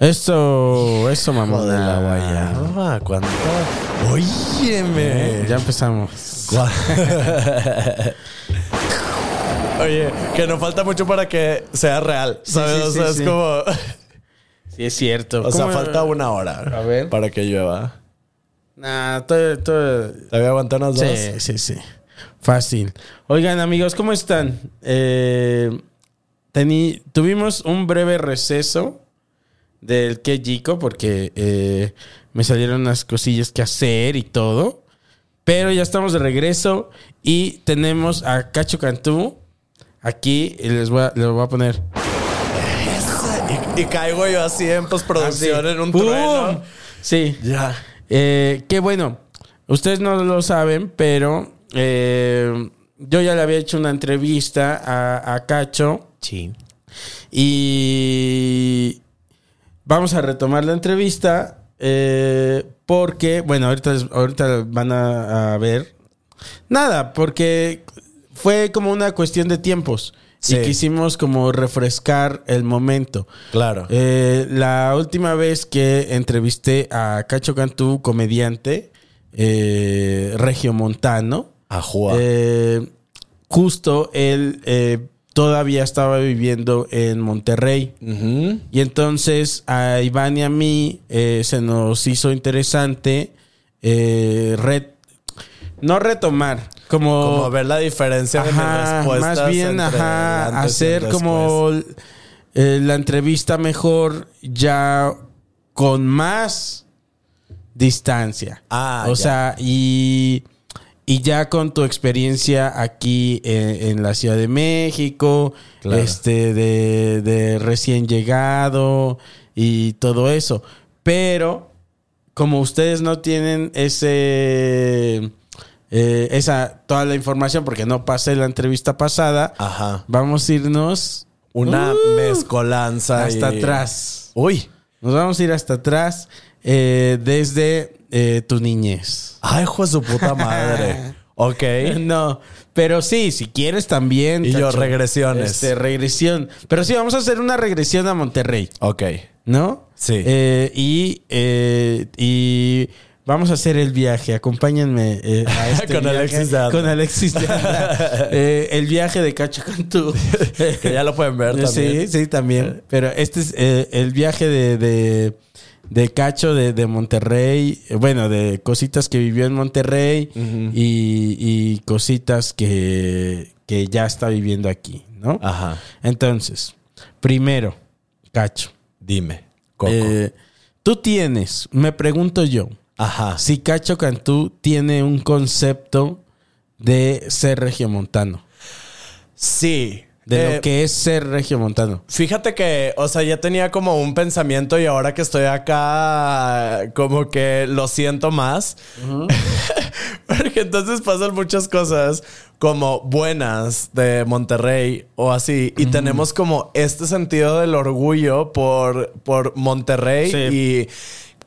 Eso, eso, mamá. De la guayaba. ¿Cuánto? Óyeme. Ya empezamos. Oye, que no falta mucho para que sea real. ¿Sabes? sí, o sea, sí, es como. Sí, es cierto. O sea, ¿Cómo- falta una hora. A ver. Para que llueva. Nah, todo, todo- ¿Te voy a aguantar unas dos? Sí, sí, sí. Fácil. Oigan, amigos, ¿cómo están? Eh, tení- tuvimos un breve receso del que Jico porque eh, me salieron unas cosillas que hacer y todo. Pero ya estamos de regreso y tenemos a Cacho Cantú aquí y les voy a, les voy a poner. Y, y caigo yo así en postproducción Así. en un trueno. Sí. Ya. Eh, que bueno, ustedes no lo saben, pero eh, yo ya le había hecho una entrevista a, a Cacho Sí. y vamos a retomar la entrevista eh, porque, bueno, ahorita, ahorita van a, a ver. Nada, porque fue como una cuestión de tiempos. Sí. Y quisimos como refrescar el momento. Claro. Eh, la última vez que entrevisté a Cacho Cantú, comediante eh, regiomontano, Ajua. eh, justo él eh, todavía estaba viviendo en Monterrey. Y entonces a Iván y a mí eh, se nos hizo interesante eh, re- no retomar, como, Como ver la diferencia de Ajá, más bien, ajá, hacer como eh, la entrevista mejor ya con más distancia. Ah, o ya. sea, y, y ya con tu experiencia aquí en, en la Ciudad de México, Claro. este, de, de recién llegado y todo eso. Pero, como ustedes no tienen ese... eh, esa, toda la información, porque no pasé la entrevista pasada. Ajá. Vamos a irnos Una Uh, mezcolanza. hasta y- atrás. Uy. Nos vamos a ir hasta atrás eh, desde eh, tu niñez. Ay, hijo de su puta madre. ok. No, pero sí, si quieres también. Y yo, regresiones. Este, regresión. Pero sí, vamos a hacer una regresión a Monterrey, Ok. ¿no? Sí. Eh, y, eh, y vamos a hacer el viaje. Acompáñenme eh, a este Con viaje. Alexis. Con Alexis Anda. Eh, el viaje de Cacho Cantú. Que ya lo pueden ver también. Sí, sí, también. Pero este es eh, el viaje de, de, de Cacho de, de Monterrey. Bueno, de cositas que vivió en Monterrey y, y cositas que, que ya está viviendo aquí, ¿no? Ajá. Entonces, primero, Cacho. Dime. Coco. eh, tú tienes, me pregunto yo, Ajá. si Cacho Cantú tiene un concepto de ser regiomontano. Sí. De Eh, lo que es ser regiomontano. Fíjate que, o sea, ya tenía como un pensamiento y ahora que estoy acá, como que lo siento más. Porque entonces pasan muchas cosas como buenas de Monterrey o así. Y tenemos como este sentido del orgullo por, por Monterrey Sí. y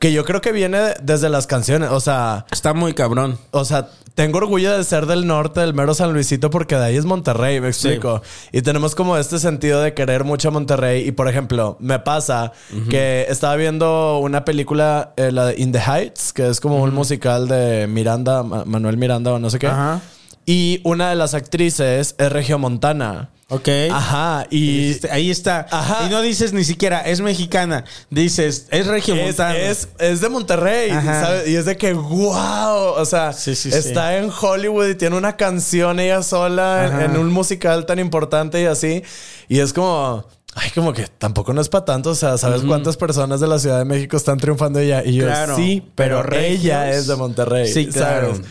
que yo creo que viene desde las canciones. O sea, Está muy cabrón. o sea, tengo orgullo de ser del norte, del mero San Luisito, porque de ahí es Monterrey, me explico. Y tenemos como este sentido de querer mucho a Monterrey. Y por ejemplo, me pasa que estaba viendo una película, eh, la de In the Heights, que es como un musical de Miranda, Ma- Manuel Miranda o no sé qué. Ajá. Y una de las actrices es regiomontana. Ok. Ajá. Y ahí está. Ajá. Y no dices ni siquiera, es mexicana. Dices, es regiomontana. es, es de Monterrey, Ajá. ¿sabes? Y es de que, wow, o sea, Sí, sí, sí. está en Hollywood y tiene una canción ella sola en, un musical tan importante y así. Y es como, ay, como que tampoco no es para tanto. O sea, ¿sabes cuántas personas de la Ciudad de México están triunfando ella? Y yo, Claro, sí, pero, pero ella es de Monterrey. Sí, claro. ¿sabes?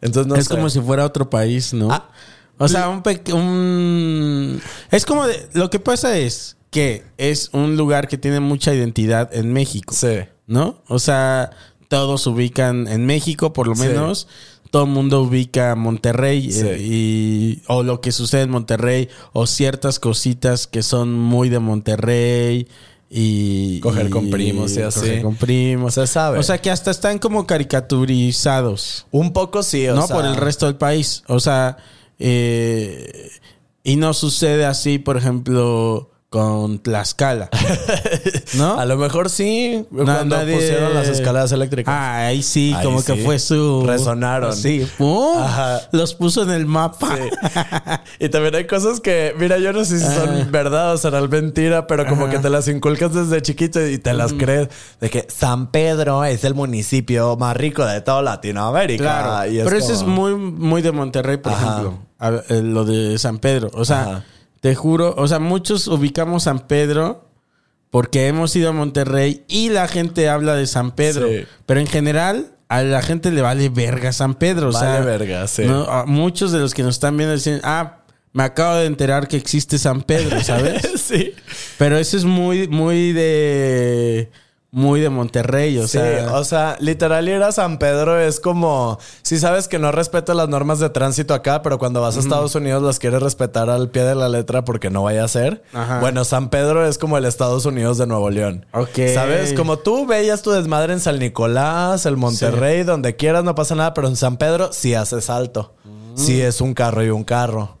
Entonces, no es sé. como si fuera otro país, ¿no? Ah. O sea, un, un... Es como... de- lo que pasa es que es un lugar que tiene mucha identidad en México. Sí. ¿No? O sea, todos ubican en México, por lo Sí. menos. Todo el mundo ubica Monterrey Sí. eh, y, o lo que sucede en Monterrey o ciertas cositas que son muy de Monterrey y Coger y- con primos y así. coger con primos. Se sabe. O sea, que hasta están como caricaturizados. Un poco sí, o no sea. por el resto del país. O sea, eh, y no sucede así, por ejemplo, con Tlaxcala. ¿No? A lo mejor sí, Na- cuando nadie- pusieron las escaleras eléctricas. Ah, ahí sí, Ahí como sí. que fue su. Resonaron. Sí, ¡pum! Ajá. Los puso en el mapa. Sí. Y también hay cosas que, mira, yo no sé si son Ajá. verdad o serán mentira, pero como Ajá. que te las inculcas desde chiquito y te las crees. De que San Pedro es el municipio más rico de toda Latinoamérica. Claro. Y Pero eso es muy, muy de Monterrey, por Ajá. ejemplo. A eh, lo de San Pedro. O sea. Te juro, o sea, muchos ubicamos San Pedro porque hemos ido a Monterrey y la gente habla de San Pedro. Sí. Pero en general, a la gente le vale verga San Pedro. O Vale sea, verga, sí. no, a muchos de los que nos están viendo dicen, ah, me acabo de enterar que existe San Pedro, ¿sabes? sí. Pero eso es muy, muy de. Muy de Monterrey, o sí, sea. o sea, literal ir a San Pedro es como, si sabes que no respetas las normas de tránsito acá, pero cuando vas a Estados Unidos las quieres respetar al pie de la letra porque no vaya a ser. Ajá. Bueno, San Pedro es como el Estados Unidos de Nuevo León. Ok. ¿Sabes? Como tú veías tu desmadre en San Nicolás, el Monterrey, donde quieras, no pasa nada, pero en San Pedro sí haces alto. Sí es un carro y un carro.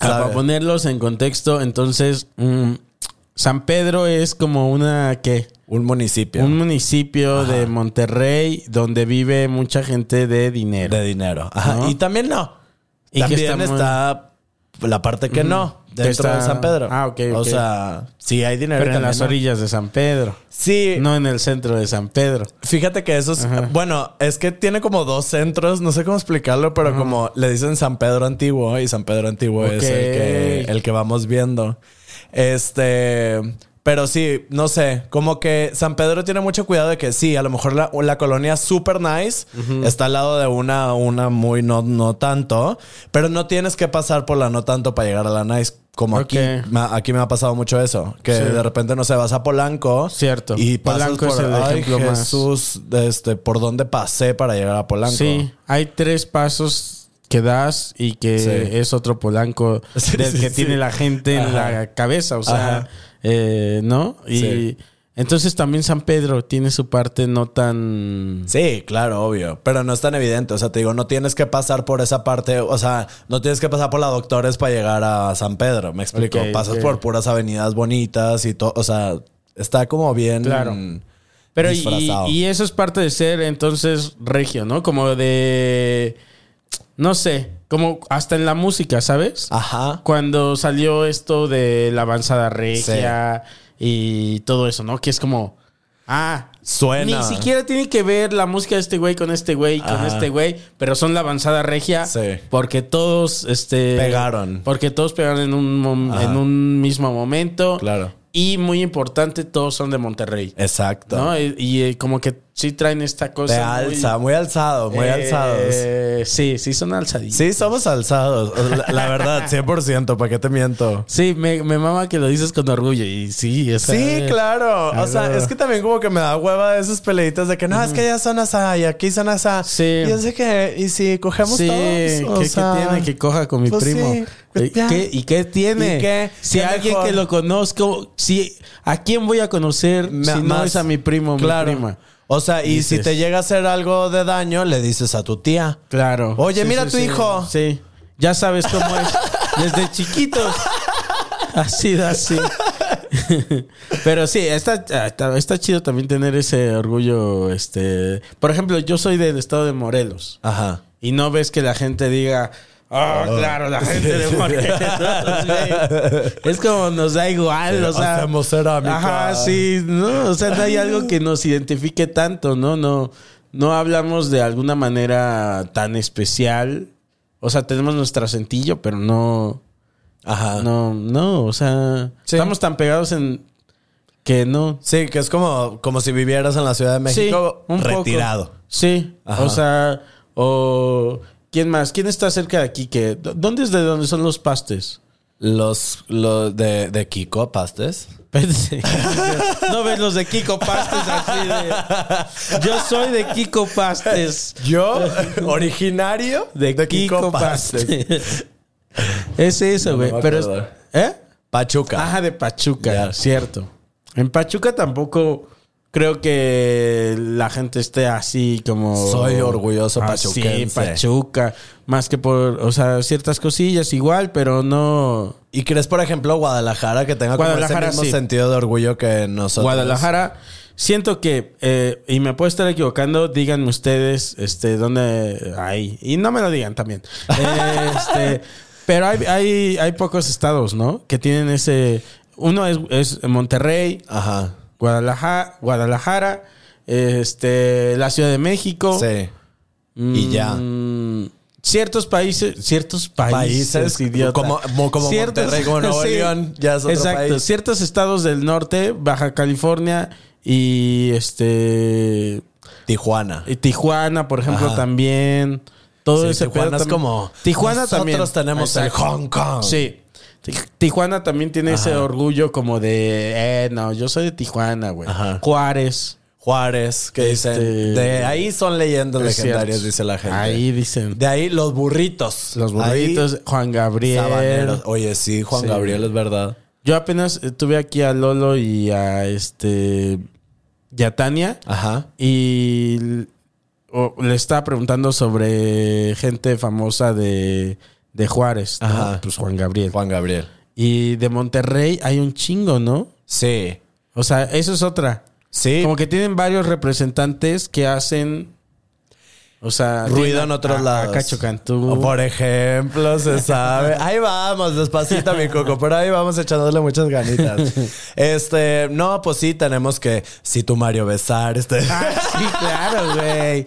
Ah, para ponerlos en contexto, entonces, mm, San Pedro es como una, ¿qué? Un municipio Un municipio de Monterrey donde vive mucha gente de dinero. de dinero. Ajá. ¿No? Y también no. Y que también está está, muy- la parte que no, Que dentro está- de San Pedro. Ah, ok, O ok. sea, sí hay dinero. Pero en las no. orillas de San Pedro. Sí. No en el centro de San Pedro. Fíjate que eso es. Bueno, es que tiene como dos centros, no sé cómo explicarlo, pero como le dicen San Pedro Antiguo y San Pedro Antiguo es el que, el que vamos viendo. Este. Pero sí, no sé, como que San Pedro tiene mucho cuidado de que sí, a lo mejor la, la colonia super nice está al lado de una, una muy no, no tanto, pero no tienes que pasar por la no tanto para llegar a la nice. Como aquí. Me- aquí me ha pasado mucho eso, que Sí. de repente, no sé, vas a Polanco. Cierto. Y pasas Polanco por, es el Ay, ejemplo más. Jesús, de este, por dónde pasé para llegar a Polanco. Sí, hay tres pasos que das y que Sí. es otro polanco Sí, del que sí. tiene la gente en la cabeza, o sea, eh, ¿no? Y Sí. entonces también San Pedro tiene su parte no tan... Sí, claro, obvio. Pero no es tan evidente. O sea, te digo, no tienes que pasar por esa parte. O sea, no tienes que pasar por la Doctores para llegar a San Pedro. Me explico. Pasas por puras avenidas bonitas y todo. O sea, está como bien. Claro. Pero y, y eso es parte de ser entonces regio, ¿no? Como de... No sé, como hasta en la música, ¿sabes? Ajá. Cuando salió esto de la avanzada regia y todo eso, ¿no? Que es como... Ah, Suena. Ni siquiera tiene que ver la música de este güey con este güey, con Ajá. este güey, pero son la avanzada regia Sí. porque todos este Pegaron. Porque todos pegaron en un en un mismo momento. Claro. Y muy importante, todos son de Monterrey. Exacto. ¿No? Y, y, eh, como que sí traen esta cosa. De alza, muy alzado, muy eh, alzados. Sí, sí, son alzaditos. Sí, somos alzados. La, la verdad, 100%. ¿Para qué te miento? Sí, me, me mama que lo dices con orgullo. Y sí, o sea, Sí, claro. O sea, es que también como que me da hueva esas peleitas de que no, es que ya son asá y aquí son asá. Sí. Y es de que, ¿y si cogemos Sí, todos? ¿qué, qué tiene que coja con mi pues primo? sí, ¿Y, ya. qué, y qué tiene? ¿Y qué? Si ¿Qué alguien mejor? que lo conozco, si ¿a quién voy a conocer Me- si no más- es a mi primo o Claro. mi prima? O sea, y si te llega a hacer algo de daño, le dices a tu tía. Claro. Oye, mira tu hijo. Sí. Ya sabes cómo es. Desde chiquitos. Así, así. Pero sí, está, está, está chido también tener ese orgullo. Este. Por ejemplo, yo soy del estado de Morelos. Ajá. Y no ves que la gente diga. Ah, claro, la gente de Morelos. güey". es como nos da igual, o sea. Hacemos cerámica. Ajá, sí, no, o sea, no hay algo que nos identifique tanto, ¿no? No, no hablamos de alguna manera tan especial. O sea, tenemos nuestro acentillo, pero no, Ajá. no, no, o sea, Sí. estamos tan pegados en que no. Sí, que es como, como si vivieras en la Ciudad de México Sí, un poco. retirado. Sí, Ajá. o sea, o ¿quién más? ¿Quién está cerca de aquí? que ¿Dónde es de dónde son los pastes? Los, los de, de Kiko Pastes. No ves los de Kiko Pastes así de. Yo soy de Kiko Pastes. Yo, originario De, Kiko, Pastes. es eso, güey. Pero es-. ¿Eh? Pachuca. Ajá, de Pachuca, cierto. En Pachuca tampoco creo que la gente esté así como. Soy orgulloso pachuquense. Pachuca. Más que por, o sea, ciertas cosillas igual, pero no. ¿Y crees, por ejemplo, Guadalajara que tenga como Guadalajara, ese mismo sí. sentido de orgullo que nosotros? Guadalajara. Siento que, eh, y me puedo estar equivocando, díganme ustedes, este, dónde hay. Y no me lo digan también. Este, pero hay, hay, hay pocos estados, ¿no? Que tienen ese. Uno es, es Monterrey, Ajá. Guadalajara, Guadalajara, este, la Ciudad de México. Sí. Y ya. Mm, Ciertos países, ciertos países, Países, idiota. como- como Monterrey, como Nuevo León, ya es otro Exacto. país. Ciertos estados del norte, Baja California y este Tijuana. y Tijuana, por ejemplo, Ajá. también. Todo Sí, ese Tijuana pedo es también. como, Tijuana nosotros también. tenemos el Hong Kong. Sí. Ti- Tijuana también tiene ese orgullo como de, eh, no, yo soy de Tijuana, güey. Ajá. Juárez. Juárez, que Este- dicen. De ahí son leyendas Es legendarias, cierto. dice la gente. Ahí dicen. De ahí los burritos. Los burritos, Juan Gabriel. sabaneros. Oye, sí, Juan Sí. Gabriel, es verdad. Yo apenas tuve aquí a Lolo y a este y a Tania Ajá. y le estaba preguntando sobre gente famosa de, de Juárez, pues Juan Gabriel. Juan Gabriel. Y de Monterrey hay un chingo, ¿no? Sí. O sea, eso es otra. Sí. Como que tienen varios representantes que hacen o sea, Ruido en otros a- a lados. Cacho Cantú. O Por ejemplo, se sabe. Ahí vamos, despacito, mi coco. Pero ahí vamos echándole muchas ganitas. Este, no, pues sí, tenemos que. Si tu Mario besar, este. Ah, sí, claro, güey.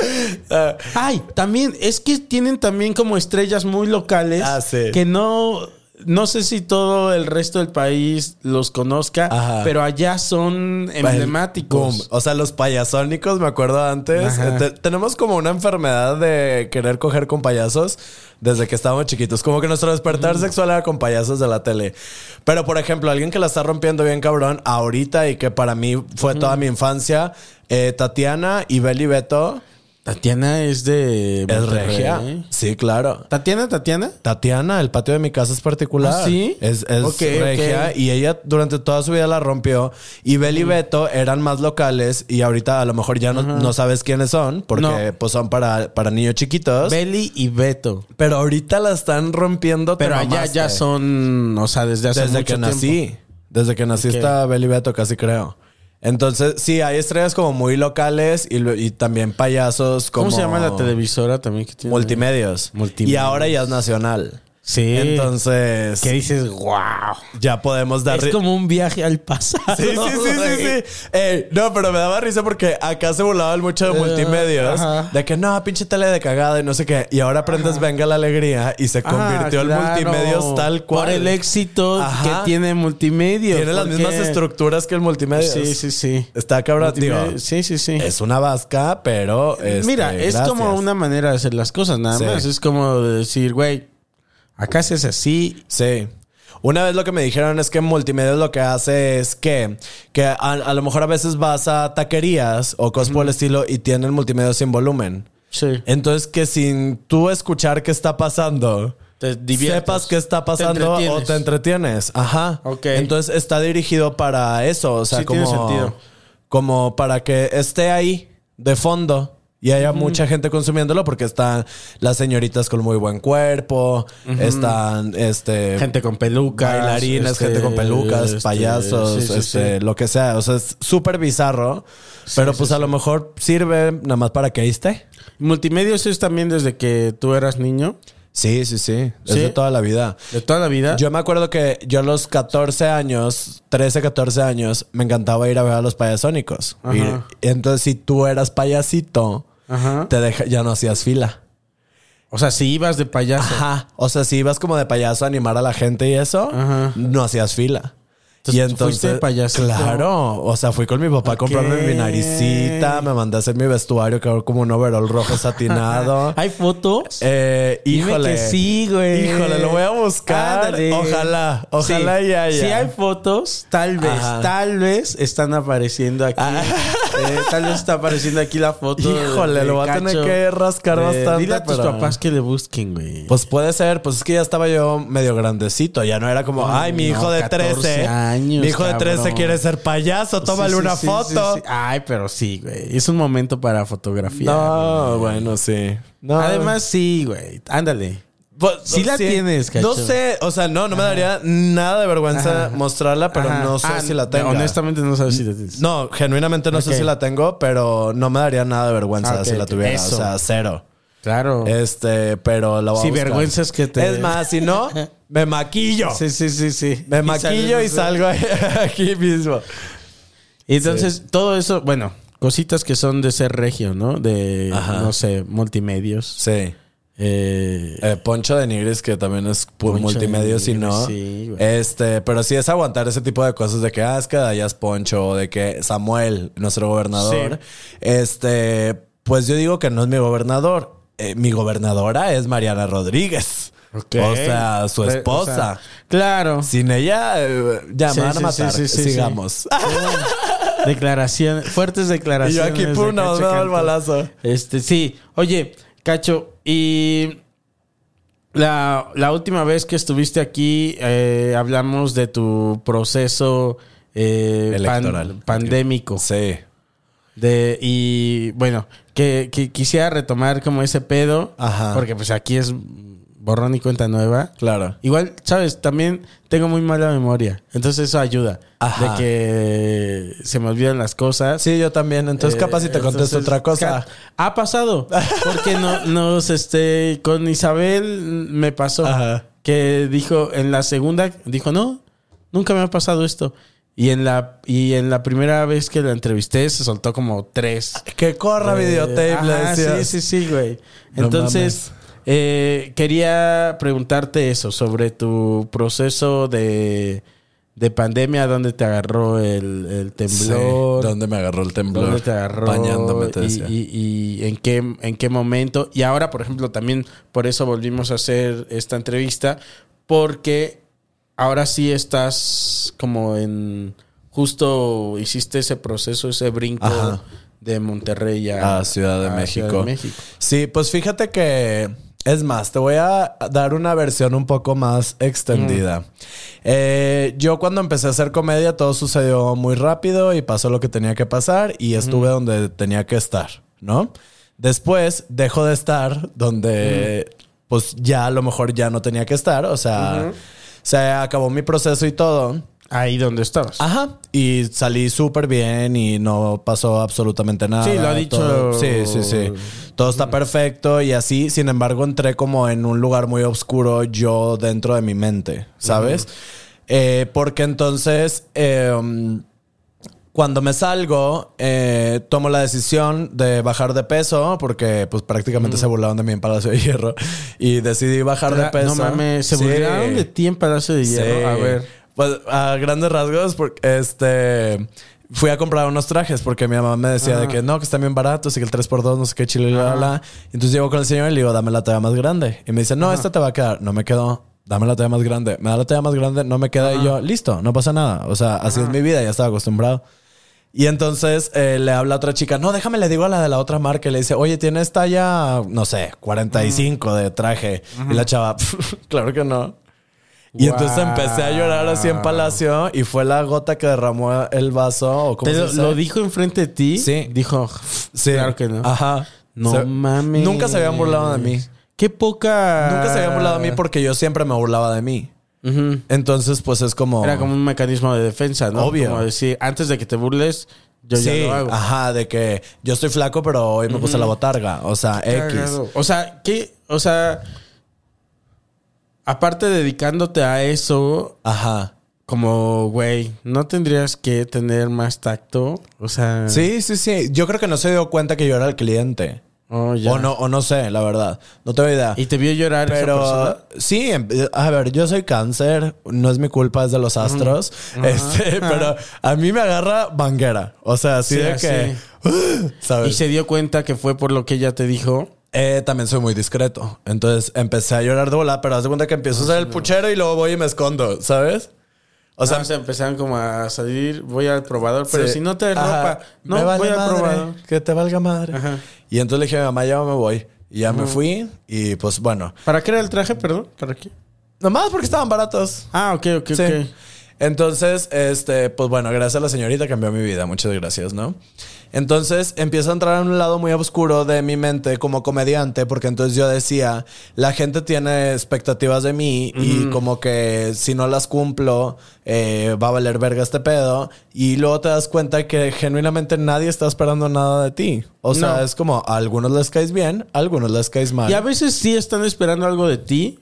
Ay, también, es que tienen también como estrellas muy locales Ah, sí. que no, no sé si todo el resto del país los conozca, Ajá. pero allá son emblemáticos. Boom. O sea, los payasónicos, me acuerdo antes. Te- tenemos como una enfermedad de querer coger con payasos desde que estábamos chiquitos. Como que nuestro despertar sexual era con payasos de la tele. Pero, por ejemplo, alguien que la está rompiendo bien cabrón ahorita y que para mí fue toda mi infancia, eh, Tatiana y Beli Beto. Tatiana es de... Es Monterrey. regia. Sí, claro. ¿Tatiana, Tatiana? Tatiana, el patio de mi casa es particular. ¿Ah, sí? Es, es Ok, regia ok. y ella durante toda su vida la rompió. Y Bel y Beto eran más locales y ahorita a lo mejor ya no, no sabes quiénes son porque No. pues son para, para niños chiquitos. Beli y Beto. pero ahorita la están rompiendo. te Pero allá mamaste. ya son, o sea, desde hace Desde mucho que tiempo. nací. Desde que nací Ok. está Bel y Beto casi creo. Entonces, sí, hay estrellas como muy locales y, también payasos como... ¿Cómo se llama la televisora también que tiene? Multimedios. Multimedios. Y ahora ya es nacional. Sí. Entonces, ¿Qué dices? ¡Wow! ya podemos dar... Es como un viaje al pasado. Sí, sí, sí, sí, sí. Ey, no, pero me daba risa porque acá se burlaban mucho de multimedios. Eh, ajá. De que no, pinche tele de cagada y no sé qué. Y ahora aprendes Venga la Alegría y se convirtió en Ah, claro. multimedios tal cual. Por el éxito Ajá. que tiene multimedia. Tiene las mismas estructuras que el multimedios. Sí, sí, sí. Está cabrón, tío. Sí, sí, sí. Es una vasca, pero. este, Mira, es gracias. como una manera de hacer las cosas, nada Sí. más. Es como decir, güey, acá se hace así. Sí. Una vez lo que me dijeron es que multimedia lo que hace es que, que a, a lo mejor a veces vas a taquerías o cosas por el estilo y tienen multimedia sin volumen. Sí. Entonces que sin tú escuchar qué está pasando, Te sepas qué está Te pasando o te entretienes. Ajá. Ok. Entonces está dirigido para eso. O sea, Sí, como, como para que esté ahí. de fondo. Y haya mucha gente consumiéndolo porque están las señoritas con muy buen cuerpo, están este Gente con pelucas. bailarines, este, gente con pelucas, este, payasos, sí, sí, este, sí. lo que sea. O sea, es súper bizarro. pero pues a lo mejor sirve nada más para que esté. Multimedios es también desde que tú eras niño. Sí, sí, sí. Es ¿Sí? de toda la vida. De toda la vida. Yo me acuerdo que yo a los 14 años, 13, 14 años, me encantaba ir a ver a los payasónicos. Y entonces, si tú eras payasito, Ajá. te deja, ya no hacías fila. O sea, si ibas de payaso. Ajá. O sea, si ibas como de payaso a animar a la gente y eso, Ajá. no hacías fila. Entonces, y ¿tú entonces, fuiste payasito? claro, o sea, fui con mi papá a comprarme mi naricita, me mandé a hacer mi vestuario, que era como un overall rojo satinado. ¿Hay fotos? Eh, Dime híjole. que sí, güey. Híjole, lo voy a buscar. Ándale. Ojalá, ojalá Sí. y haya. Si hay fotos, tal vez, Ajá. tal vez están apareciendo aquí. Ah. Eh, tal vez está apareciendo aquí la foto. Híjole, de lo voy a tener que rascar Eh, bastante. Dile a tus pero- papás que le busquen, güey. Pues puede ser, pues es que ya estaba yo medio grandecito, ya no era como, ay, mi no, hijo de 14 13, años, mi hijo de 13 cabrón. quiere ser payaso, tómale Sí, sí, una sí, foto. Ay, pero sí, güey. Es un momento para fotografía. No, bueno, sí. No. Además, sí, güey. Ándale. Pues, sí la tienes, Cacho. No sé, o sea, no, no me daría nada de vergüenza Ajá. mostrarla, pero Ajá. no sé Ah, si la tengo. Honestamente, no sabes si la tienes. No, genuinamente no sé si la tengo, pero no me daría nada de vergüenza si la tuviera. Eso. O sea, cero. Claro. Este, pero la voy a Sí, buscar. vergüenza es que te- Es más, si no, me maquillo. Sí, sí, sí, sí. Me Y maquillo y sales- salgo aquí mismo. Y entonces, todo eso, bueno, cositas que son de ser regio, ¿no? De, Ajá. no sé, multimedios. Sí. Eh, Eh, Poncho de Nigris, que también es pu- Poncho multimedia, de si no. Sí, güey. este, pero sí es aguantar ese tipo de cosas de que, ah, es que Poncho, o de que Samuel, nuestro gobernador. Este, pues yo digo que no es mi gobernador. Eh, mi gobernadora es Mariana Rodríguez. ok. O sea, su o sea, esposa. claro. Sin ella, eh, ya Sí, me van a matar. sí, sí, sí, Sigamos. Declaraciones, fuertes Y declaraciones. yo aquí, pum, no, da el balazo. Este, sí. Oye, Cacho, y la, la última vez que estuviste aquí eh, hablamos de tu proceso eh, pan- Electoral. pandémico. Sí. De, y bueno, que, que quisiera retomar como ese pedo. Ajá. Porque pues aquí es borrón y cuenta nueva. Claro. Igual, ¿sabes? También tengo muy mala memoria. Entonces eso ayuda. Ajá. De que se me olvidan las cosas. Sí, yo también. Entonces, Eh, capaz si te contesto otra cosa. Ha pasado. Porque no, nos, este, con Isabel me pasó. Ajá. Que dijo, en la segunda, dijo, no, nunca me ha pasado esto. Y en la, y en la primera vez que la entrevisté, se soltó como tres. Que corra Eh, videotape, ajá. Sí, sí, sí, güey. No Entonces, eh, quería preguntarte eso, sobre tu proceso de, de pandemia, dónde te agarró el, el temblor. Sí, ¿Dónde me agarró el temblor? ¿Dónde te agarró? Bañándome, te y, decía. y- y en qué, en qué momento. Y ahora, por ejemplo, también por eso volvimos a hacer esta entrevista, porque ahora sí estás como en. Justo hiciste ese proceso, ese brinco Ajá. de Monterrey a, a Ciudad de a México. Ciudad de México. Sí, pues fíjate que es más, te voy a dar una versión un poco más extendida. Eh, yo cuando empecé a hacer comedia todo sucedió muy rápido y pasó lo que tenía que pasar y estuve donde tenía que estar, ¿no? Después dejo de estar donde pues ya a lo mejor ya no tenía que estar, o sea, se acabó mi proceso y todo. Ahí donde estabas. Ajá. Y salí súper bien y no pasó absolutamente nada. Sí, lo ha dicho- Todo- sí, sí, sí. Todo está perfecto y así. Sin embargo, entré como en un lugar muy oscuro yo dentro de mi mente, ¿sabes? Eh, porque entonces, eh, um, cuando me salgo, eh, tomo la decisión de bajar de peso porque pues prácticamente se burlaron de mí en Palacio de Hierro y decidí bajar de peso. No mames, se Sí. burlaron de ti en Palacio de Hierro. Sí. A ver. Pues a grandes rasgos, porque este. Fui a comprar unos trajes porque mi mamá me decía de que no, que están bien baratos y que el 3x2, no sé qué, chile, la, la, la. Entonces llego con el señor y le digo, dame la talla más grande. Y me dice, no, esta te va a quedar. No me quedó. Dame la talla más grande. Me da la talla más grande, no me queda. Y yo, listo, no pasa nada. O sea, así es mi vida, ya estaba acostumbrado. Y entonces eh, le habla a otra chica, no, déjame, le digo a la de la otra marca y le dice, oye, ¿tienes talla, no sé, 45 de traje? Y la chava, claro que no. Y entonces empecé a llorar así en Palacio y fue la gota que derramó el vaso. ¿o cómo ¿Te se lo, dijo enfrente de ti? Sí. Dijo, Sí. claro que no. Ajá. No mames. Nunca se habían burlado de mí. Qué poca. Nunca se habían burlado de mí porque yo siempre me burlaba de mí. Entonces, pues es como. Era como un mecanismo de defensa, ¿no? Obvio. Como decir, antes de que te burles, yo sí, ya lo hago. ajá, de que yo estoy flaco, pero hoy me puse la botarga. O sea, X. O sea, ¿qué? O sea, aparte dedicándote a eso, Ajá. como, güey, ¿no tendrías que tener más tacto? O sea... Sí, sí, sí. Yo creo que no se dio cuenta que yo era el cliente. Oh. O no, o no sé, la verdad. No tengo idea. ¿Y te vio llorar Pero sí, em- a ver, yo soy cáncer, no es mi culpa, es de los astros. Este, pero a mí me agarra banguera. O sea, así Sí, de así. que. ¿Sabes? Y se dio cuenta que fue por lo que ella te dijo. Eh, también soy muy discreto. Entonces empecé a llorar de bola, pero haz de cuenta que empiezo a usar el puchero y luego voy y me escondo, ¿sabes? O sea, se empezaron como a salir, voy al probador, pero Sí. si no te Ajá. ropa, no, Me vale voy al madre, probador. Que te valga madre. Ajá. Y entonces le dije a mi mamá, ya me voy. Y ya me fui. Y pues bueno. ¿Para qué era el traje, perdón? ¿Para qué? Nomás porque estaban baratos. Ah, ok, ok, Sí. ok. Entonces, este, pues bueno, gracias a la señorita cambió mi vida. Muchas gracias, ¿no? Entonces empiezo a entrar en un lado muy oscuro de mi mente como comediante, porque entonces yo decía, la gente tiene expectativas de mí y como que si no las cumplo, eh, va a valer verga este pedo. Y luego te das cuenta que genuinamente nadie está esperando nada de ti. O sea, No. es como a algunos les caes bien, a algunos les caes mal. Y a veces sí están esperando algo de ti,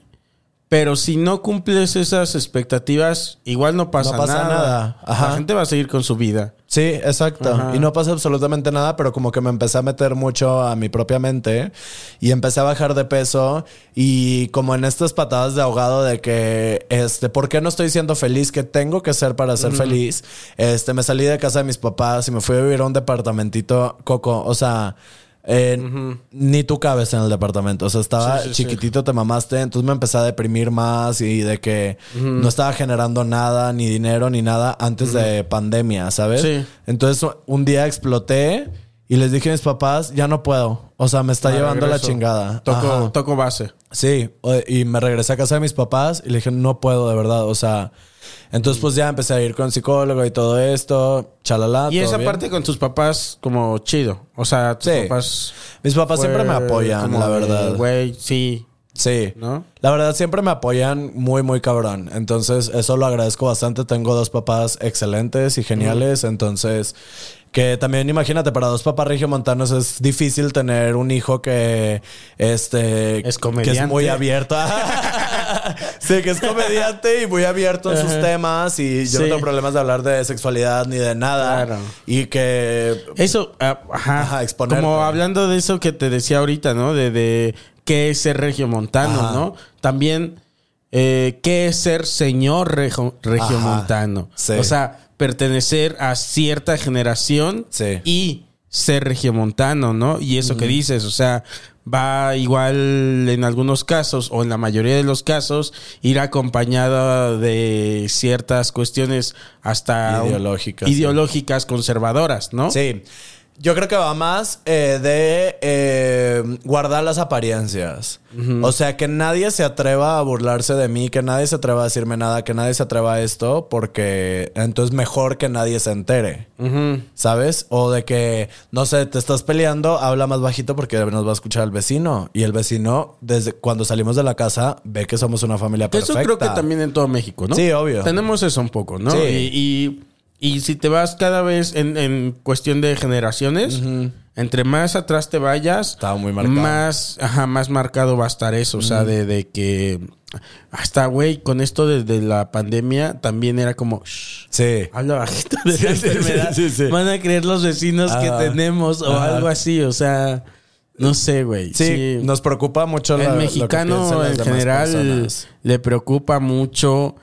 pero si no cumples esas expectativas, igual no pasa, No pasa nada. nada. Ajá. La gente va a seguir con su vida. Sí, exacto. Ajá. Y no pasa absolutamente nada, pero como que me empecé a meter mucho a mi propia mente y empecé a bajar de peso y como en estas patadas de ahogado de que, este, ¿por qué no estoy siendo feliz? ¿Qué tengo que hacer para ser feliz? Este, me salí de casa de mis papás y me fui a vivir a un departamentito, Coco, o sea... eh, Ni tú cabes en el departamento. O sea, estaba Sí, sí, sí. chiquitito, te mamaste. Entonces me empecé a deprimir más y de que no estaba generando nada, ni dinero, ni nada antes de pandemia, ¿sabes? Sí. Entonces un día exploté y les dije a mis papás, ya no puedo. O sea, me está Ah, llevando la chingada. Toco, toco base. Sí, y me regresé a casa de mis papás y le dije, no puedo, de verdad. O sea, entonces pues ya empecé a ir con psicólogo y todo esto, chalala. Y todo esa bien. parte con tus papás, como chido. O sea, tus Sí. papás. Mis papás fue siempre me apoyan, la verdad. Güey, sí. Sí. ¿No? La verdad, siempre me apoyan muy, muy cabrón. Entonces, eso lo agradezco bastante. Tengo dos papás excelentes y geniales. Entonces, que también imagínate, para dos papás regiomontanos es difícil tener un hijo que este Es que comediante. es muy abierto. sí, que es comediante y muy abierto en sus Ajá. temas. Y yo no tengo problemas de hablar de sexualidad ni de nada. Claro. Y que Eso, ah, ajá. Como hablando de eso que te decía ahorita, ¿no? De, de qué es ser regiomontano, Ajá. ¿no? También, eh, qué es ser señor regio- regiomontano. sí. O sea, pertenecer a cierta generación Sí. y ser regiomontano, ¿no? Y eso que dices, o sea, va igual en algunos casos o en la mayoría de los casos ir acompañado de ciertas cuestiones hasta Ideológicas, sí. ideológicas conservadoras, ¿no? Sí. Yo creo que va más eh, de eh, guardar las apariencias. O sea, que nadie se atreva a burlarse de mí, que nadie se atreva a decirme nada, que nadie se atreva a esto, porque entonces mejor que nadie se entere. ¿Sabes? O de que, no sé, te estás peleando, habla más bajito porque nos va a escuchar el vecino. Y el vecino, desde cuando salimos de la casa, ve que somos una familia Eso perfecta. creo que también en todo México, ¿no? Sí, obvio. Tenemos eso un poco, ¿no? Sí. Y, y- y si te vas cada vez en, en cuestión de generaciones, entre más atrás te vayas, Está muy marcado. más, ajá, más marcado va a estar eso. O sea, de, de que hasta, güey, con esto desde la pandemia también era como, "Shh, Sí. habla bajito de Sí, la sí, enfermedad. sí, sí. Van a creer los vecinos que tenemos o algo así. O sea, no sé, güey. Sí, nos preocupa mucho la- El lo que mexicano piensen las en general personas. le preocupa mucho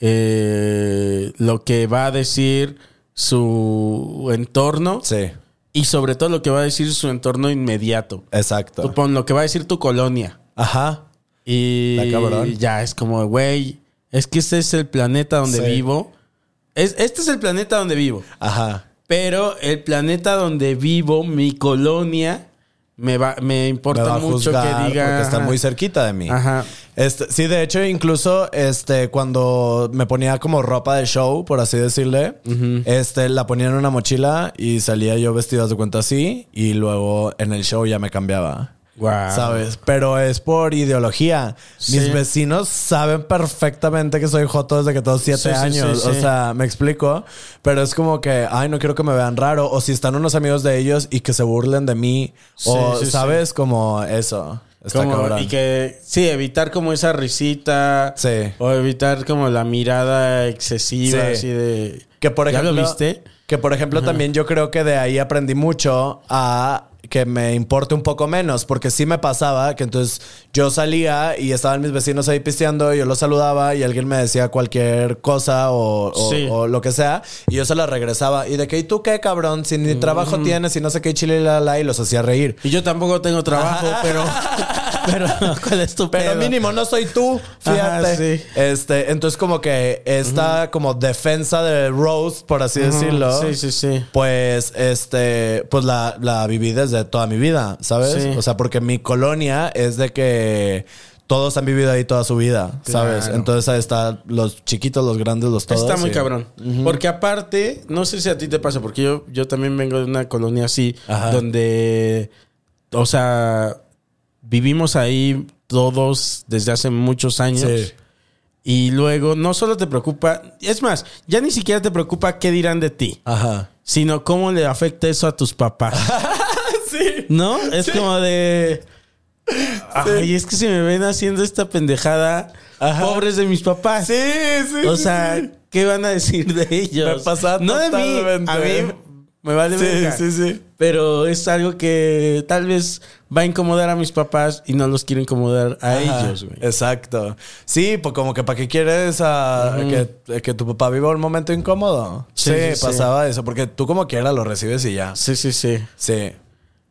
eh, lo que va a decir su entorno Sí, y sobre todo lo que va a decir su entorno inmediato. exacto. Tú pon lo que va a decir tu colonia. Ajá. Y ya es como, güey, es que este es el planeta donde Sí. vivo. Es, este es el planeta donde vivo. Ajá. Pero el planeta donde vivo, mi colonia, me va, me me importa va a mucho que diga. porque están ajá. muy cerquita de mí. Ajá. Este, sí, de hecho, incluso este, cuando me ponía como ropa de show, por así decirle, este, la ponía en una mochila y salía yo vestido de cuenta así, y luego en el show ya me cambiaba. Guau. ¿Sabes? Pero es por ideología. Mis Sí. vecinos saben perfectamente que soy joto desde que tengo siete Sí, años. sí, O sea, me explico. Pero es como que, ay, no quiero que me vean raro. O si están unos amigos de ellos y que se burlen de mí. o, ¿sabes? Como eso. Está Como- y que sí, evitar como esa risita. Sí. O evitar como la mirada excesiva, Sí. así de. Que por ¿Ya ejemplo. lo viste? Que por ejemplo también yo creo que de ahí aprendí mucho a que me importe un poco menos, porque sí me pasaba que entonces yo salía y estaban mis vecinos ahí pisteando, yo los saludaba y alguien me decía cualquier cosa o, o- Sí. o lo que sea, y yo se la regresaba. Y de que, ¿y tú qué, cabrón? Si ni trabajo tienes y no sé qué, chile, la, la, y los hacía reír. Y yo tampoco tengo trabajo, pero. Pero, ¿cuál es tu Pero pedo? mínimo no soy tú, fíjate. Ajá, sí. Este, entonces como que esta como defensa de Rose, por así decirlo. Sí, sí, sí. Pues, este, pues la, la viví desde toda mi vida, ¿sabes? Sí. O sea, porque mi colonia es de que todos han vivido ahí toda su vida, ¿sabes? Claro. Entonces ahí están los chiquitos, los grandes, los todos. Está muy y- cabrón. Porque aparte, no sé si a ti te pasa, porque yo, yo también vengo de una colonia así, Ajá. donde, o sea, vivimos ahí todos desde hace muchos años. Sí. Y luego no solo te preocupa, es más, ya ni siquiera te preocupa qué dirán de ti, Ajá. sino cómo le afecta eso a tus papás. Sí. ¿No? Es como de. Ay, es que si me ven haciendo esta pendejada, Ajá. pobres de mis papás. Sí, sí. O sea. ¿qué van a decir de ellos? Me pasa No de mí. A mí me vale Sí, verga. sí, sí. Pero es algo que tal vez va a incomodar a mis papás y no los quiero incomodar a Ajá, ellos, güey. Exacto. Sí, pues como que para qué quieres que, que tu papá viva un momento incómodo. Sí, Sí, sí, sí. pasaba eso, porque tú como quiera lo recibes y ya. Sí, sí, sí. Sí.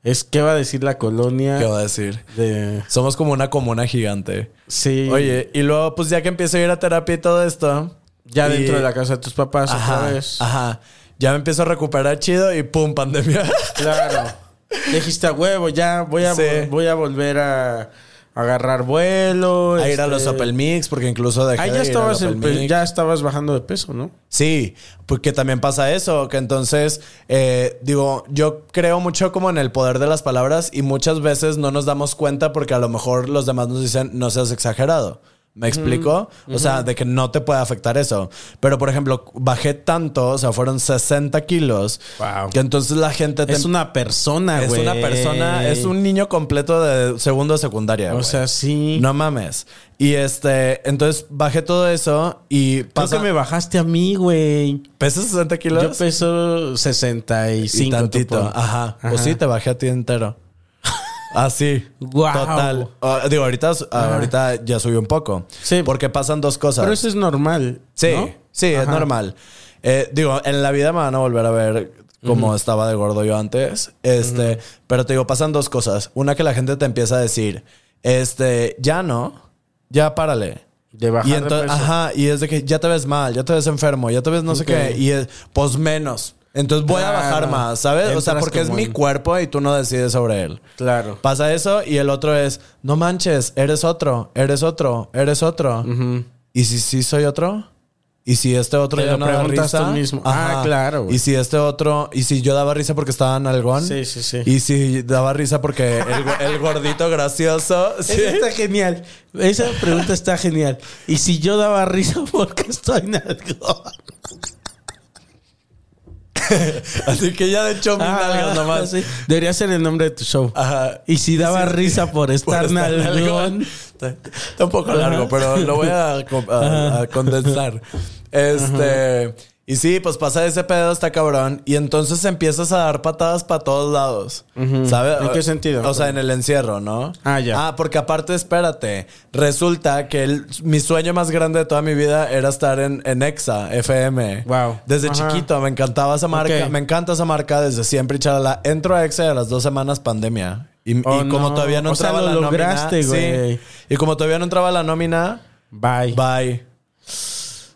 Es qué va a decir la colonia ¿Qué va a decir? de. Somos como una comuna gigante. Sí. Oye, y luego pues ya que empiezo a ir a terapia y todo esto. Ya y- dentro de la casa de tus papás Ajá, otra vez. ajá. Ya me empiezo a recuperar chido y pum, pandemia. Claro. Dijiste a huevo, ya voy a, Sí. voy a volver a agarrar vuelo. a ir a este- los Apple Mix, porque incluso dejé Ahí de ya ir estabas, ya estabas bajando de peso, ¿no? Sí, porque también pasa eso, que entonces, eh, digo, yo creo mucho como en el poder de las palabras y muchas veces no nos damos cuenta porque a lo mejor los demás nos dicen, no seas exagerado. ¿Me explico? O sea, de que no te puede afectar eso. Pero, por ejemplo, bajé tanto, o sea, fueron 60 kilos, Wow. que entonces la gente te... Es una persona, es güey. una persona, es un niño completo de segundo de secundaria. O sea, sí. No mames. Y este, entonces bajé todo eso y Creo pasa... que me bajaste a mí, güey. ¿Pesas 60 kilos? Yo peso y 65. tantito. tú pon. Ajá. Pues Ajá. sí, te bajé a ti entero. Así. Guau. Total. Ah, digo, ahorita, ahorita ya subí un poco. Sí. Porque pasan dos cosas. Pero eso es normal. Sí, ¿no? sí, es normal. Eh, digo, en la vida me van a volver a ver como estaba de gordo yo antes. Este, pero te digo, pasan dos cosas. Una que la gente te empieza a decir, este, ya no, ya párale. De bajar y de entonces, peso. ajá, y es de que ya te ves mal, ya te ves enfermo, ya te ves no sé qué, y es, pues menos. Entonces voy a bajar más, ¿sabes? O sea, porque es mi cuerpo y tú no decides sobre él. Claro. Pasa eso y el otro es, no manches, eres otro, eres otro, eres otro. ¿Y si sí soy otro? ¿Y si este otro Te ya lo no da risa? tú mismo. Ah, claro, güey. ¿Y si este otro, y si yo daba risa porque estaba en algón? Sí, sí, sí. ¿Y si daba risa porque el, go- el gordito gracioso? Sí. Eso está genial. Esa pregunta está genial. Y si yo daba risa porque estoy en algo. Así que ya de hecho mis nalgas nomás. Ah, sí. Debería ser el nombre de tu show. Ajá. Y si daba risa por estar Por estar nalgón. nalgón. Está, un poco largo, pero lo voy a, co- a- a condensar. Este. Y sí, pues pasa ese pedo, está cabrón. Y entonces empiezas a dar patadas para todos lados. ¿Sabes? ¿En qué sentido? O sea, en el encierro, ¿no? Ah, ya. Ah, porque aparte, espérate. Resulta que el- mi sueño más grande de toda mi vida era estar en, en EXA, FM. Wow. Desde Ajá. chiquito me encantaba esa marca. Me encanta esa marca desde siempre, chalala. Entro a EXA y a las dos semanas pandemia. Y, y Oh, como no. todavía no O sea, entraba lo la lograste, nómina. güey. Sí. Y como todavía no entraba la nómina, Bye. bye.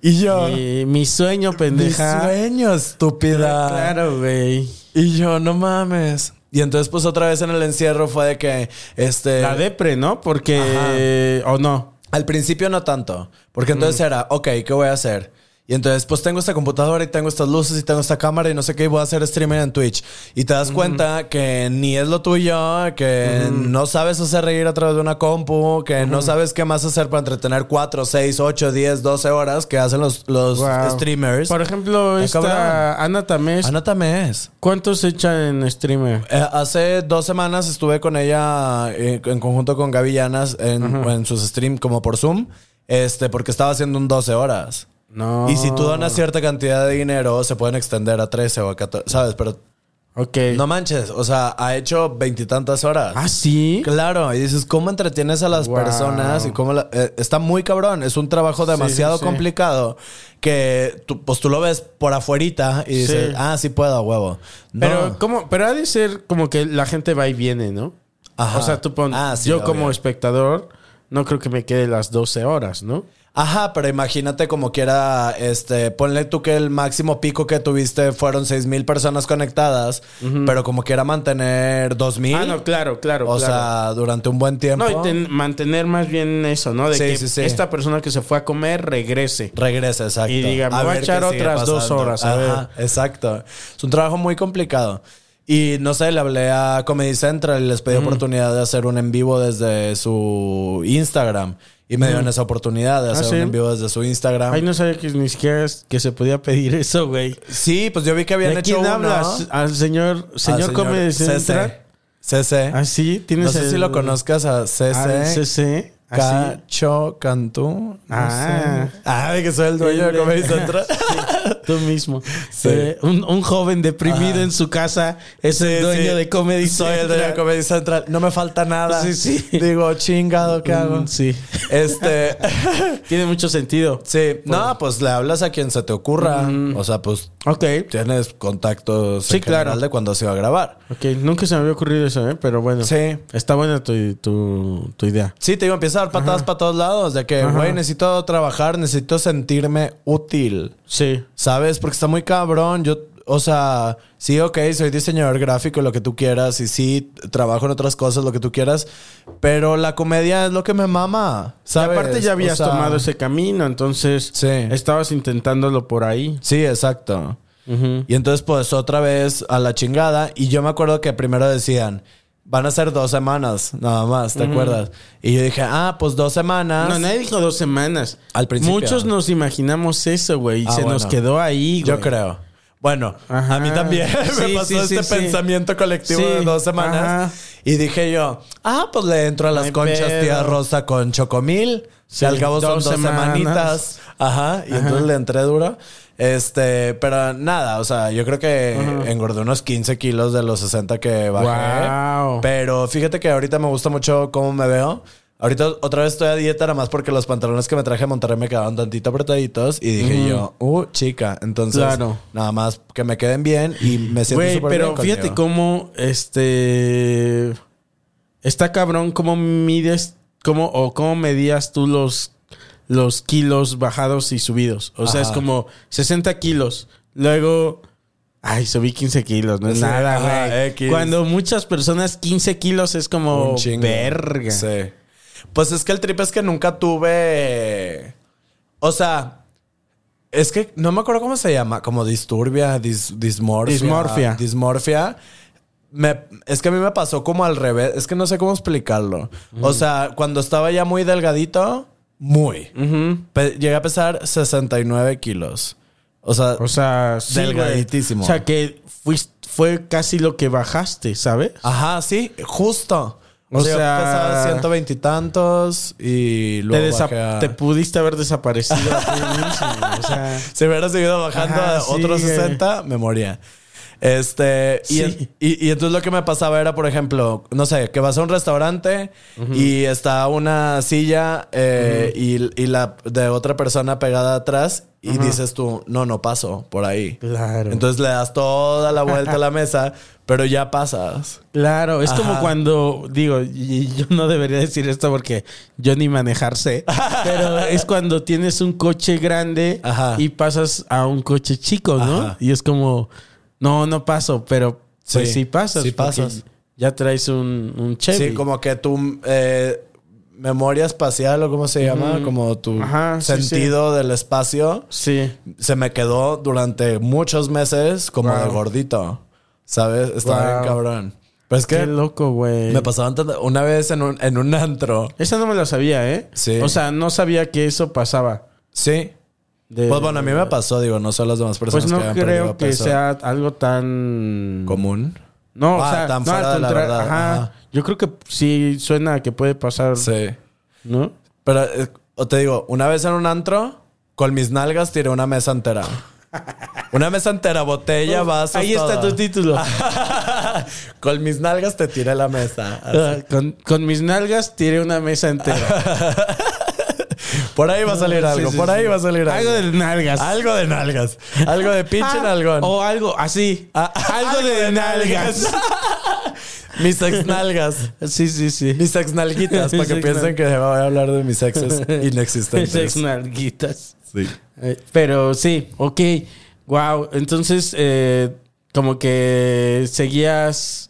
Y yo. Mi sueño, Mi pendeja. sueño, estúpida. Claro, güey. Y yo, no mames. Y entonces, pues otra vez en el encierro fue de que, este... La depre, ¿no? Porque... ¿O no? Al principio no tanto, porque entonces era, ok, ¿qué voy a hacer? Y entonces, pues tengo esta computadora y tengo estas luces y tengo esta cámara y no sé qué, y voy a hacer streaming en Twitch. Y te das cuenta que ni es lo tuyo, que no sabes hacer reír a través de una compu, que no sabes qué más hacer para entretener 4, 6, 8, 10, 12 horas que hacen los, los Wow. streamers. Por ejemplo, cabrón. esta Ana Tamés. Ana Tamés. ¿Cuántos echa en streamer? Eh, hace dos semanas estuve con ella eh, en conjunto con Gaby Llanas en, en sus streams como por Zoom, este, porque estaba haciendo un 12 horas. No. Y si tú donas cierta cantidad de dinero, se pueden extender a 13 o a 14, ¿sabes? Pero Ok. no manches, o sea, ha hecho veintitantas horas. ¿Ah, sí? Claro, y dices, ¿cómo entretienes a las Wow. personas? Y cómo la- eh, está muy cabrón, es un trabajo demasiado sí, sí. complicado que tú, pues tú lo ves por afuerita y dices, ah, sí puedo, huevo. No. Pero, ¿cómo? Pero ha de ser como que la gente va y viene, ¿no? Ajá. O sea, tú pon, Ah, yo obvio. como espectador no creo que me quede las 12 horas, ¿no? Ajá, pero imagínate como quiera, este, ponle tú que el máximo pico que tuviste fueron seis mil personas conectadas, pero como quiera mantener dos mil. Ah, no, claro, claro. O claro. sea, durante un buen tiempo. No, y ten- mantener más bien eso, ¿no? De Sí, que sí, sí. esta persona que se fue a comer regrese. Regresa, exacto. Y diga, me voy a ver echar otras dos horas, a Ajá, exacto. Es un trabajo muy complicado. Y no sé, le hablé a Comedy Central y les pedí oportunidad de hacer un en vivo desde su Instagram. Y me dieron esa oportunidad de Ah, hacer ¿sí? un en vivo desde su Instagram. Ay, no sabía que ni siquiera es- que se podía pedir eso, güey. Sí, pues yo vi que habían ¿De hecho quién uno. hablas? Al señor, señor, Al Comedy CC. Central. CC. Ah, sí, tienes No sé si lo conozcas a CC. Al CC. Así. Cacho Cantú. No Ah. sé. Ah, de que soy el dueño de Comedy Central. Tú mismo. Sí. Eh, un, un joven deprimido Ajá. en su casa es el dueño sí. de Comedy Soy el dueño de Central. Comedy Central. No me falta nada. Sí, sí. Digo, chingado, ¿qué hago? Mm, Sí. Este. Tiene mucho sentido. sí. No, pues le hablas a quien se te ocurra. O sea, pues Ok. tienes contactos Sí, en general claro. de cuando se iba a grabar. Ok, nunca se me había ocurrido eso, ¿eh? Pero bueno. Sí. Está buena tu, tu, tu idea. Sí, te iba a empezar a dar patadas para todos lados. De que, güey, necesito trabajar, necesito sentirme útil. Sí. ¿Sabes? Porque está muy cabrón. Yo, o sea, sí, ok, soy diseñador gráfico, lo que tú quieras, y sí, trabajo en otras cosas, lo que tú quieras, pero la comedia es lo que me mama. Y ¿sabes? aparte ya habías O sea, tomado ese camino, entonces Sí. estabas intentándolo por ahí. Sí, exacto. Y entonces, pues, otra vez a la chingada. Y yo me acuerdo que primero decían, van a ser dos semanas, nada más, ¿te acuerdas? Y yo dije, ah, pues dos semanas. No, nadie dijo dos semanas. Al principio. Muchos nos imaginamos eso, güey. Y Ah, se nos quedó ahí, güey. Yo creo. Bueno, Ajá. a mí también me pasó sí, este sí. pensamiento colectivo de dos semanas. ajá. Y dije yo, ah, pues le entro a las conchas tía Rosa con chocomil. Sí, Si al cabo son dos semanitas. Ajá. Y entonces le entré duro. Este, pero nada, o sea, yo creo que engordé unos 15 kilos de los 60 que bajé. Wow. Pero fíjate que ahorita me gusta mucho cómo me veo. Ahorita otra vez estoy a dieta, nada más porque los pantalones que me traje a Monterrey me quedaban tantito apretaditos. Y dije yo, uh, chica. Entonces, Claro. nada más que me queden bien y me siento Güey, pero bien fíjate conmigo. cómo este está cabrón cómo mides cómo o cómo medías tú los los kilos bajados y subidos. O sea, Ajá. es como 60 kilos. Luego Ay, subí 15 kilos, no es Sí, nada, güey. Cuando muchas personas 15 kilos es como Un verga. Sí. Pues es que el trip es que nunca tuve. O sea, es que no me acuerdo cómo se llama, como disturbia, dis- dismorfia. Dismorfia. Dismorfia. Me- es que a mí me pasó como al revés. Es que no sé cómo explicarlo. O sea, cuando estaba ya muy delgadito, muy. Llegué a pesar 69 kilos. O sea, O sea, sí. O sea, que fuiste, fue casi lo que bajaste, ¿sabes? ajá, sí, justo. O, O sea, yo sea- pesaba 120 y tantos y luego desa- bajé a- te pudiste haber desaparecido a ti mismo. O sea, Si hubiera seguido bajando Ajá, a sí, otros güey. 60, me moría. Este, y, Sí. y- y entonces lo que me pasaba era, por ejemplo, no sé, que vas a un restaurante y está una silla eh, y, y la de otra persona pegada atrás y dices tú, no, no paso por ahí. Claro. Entonces le das toda la vuelta a la mesa, pero ya pasas. Claro, es como cuando, digo, y yo no debería decir esto porque yo ni manejar sé, pero es cuando tienes un coche grande Ajá. y pasas a un coche chico, ¿no? Ajá. Y es como, no, no paso, pero pues Sí, sí pasas. sí pasas. Ya traes un, un Chevy. Sí, como que tu eh, memoria espacial o cómo se llama, como tu Ajá, sí, sentido del espacio, Sí. se me quedó durante muchos meses como de gordito. ¿Sabes? Estaba Wow. bien cabrón. Pero es Qué que loco, güey. me pasaba antes una vez en un, en un antro. Esa no me la sabía, ¿eh? Sí. O sea, no sabía que eso pasaba. Sí. De- Pues bueno, a mí me pasó, digo, no son las demás personas Pues no que perdido creo que peso. sea algo tan... común. No, o Ah, sea, tan no, fuera de la verdad, Ajá. ajá. Yo creo que sí suena a que puede pasar, Sí. ¿no? Pero eh, o te digo, una vez en un antro, con mis nalgas tiré una mesa entera. Una mesa entera, botella, vaso. Ahí está tu título. con mis nalgas te tiré la mesa. Ah, con, con mis nalgas tiré una mesa entera. Por ahí va a salir Sí, algo, sí, por sí. ahí va a salir algo. Algo de nalgas. Algo de nalgas. Algo de pinche Ah, nalgón. O algo así. Ah, algo, de, nalgas. mis ex nalgas. sí, sí, sí. Mis ex nalguitas, para Mis que piensen que voy a hablar de mis exes Mis inexistentes. ex nalguitas. Sí. Eh, Pero sí, ok. Wow. Entonces, eh, como que seguías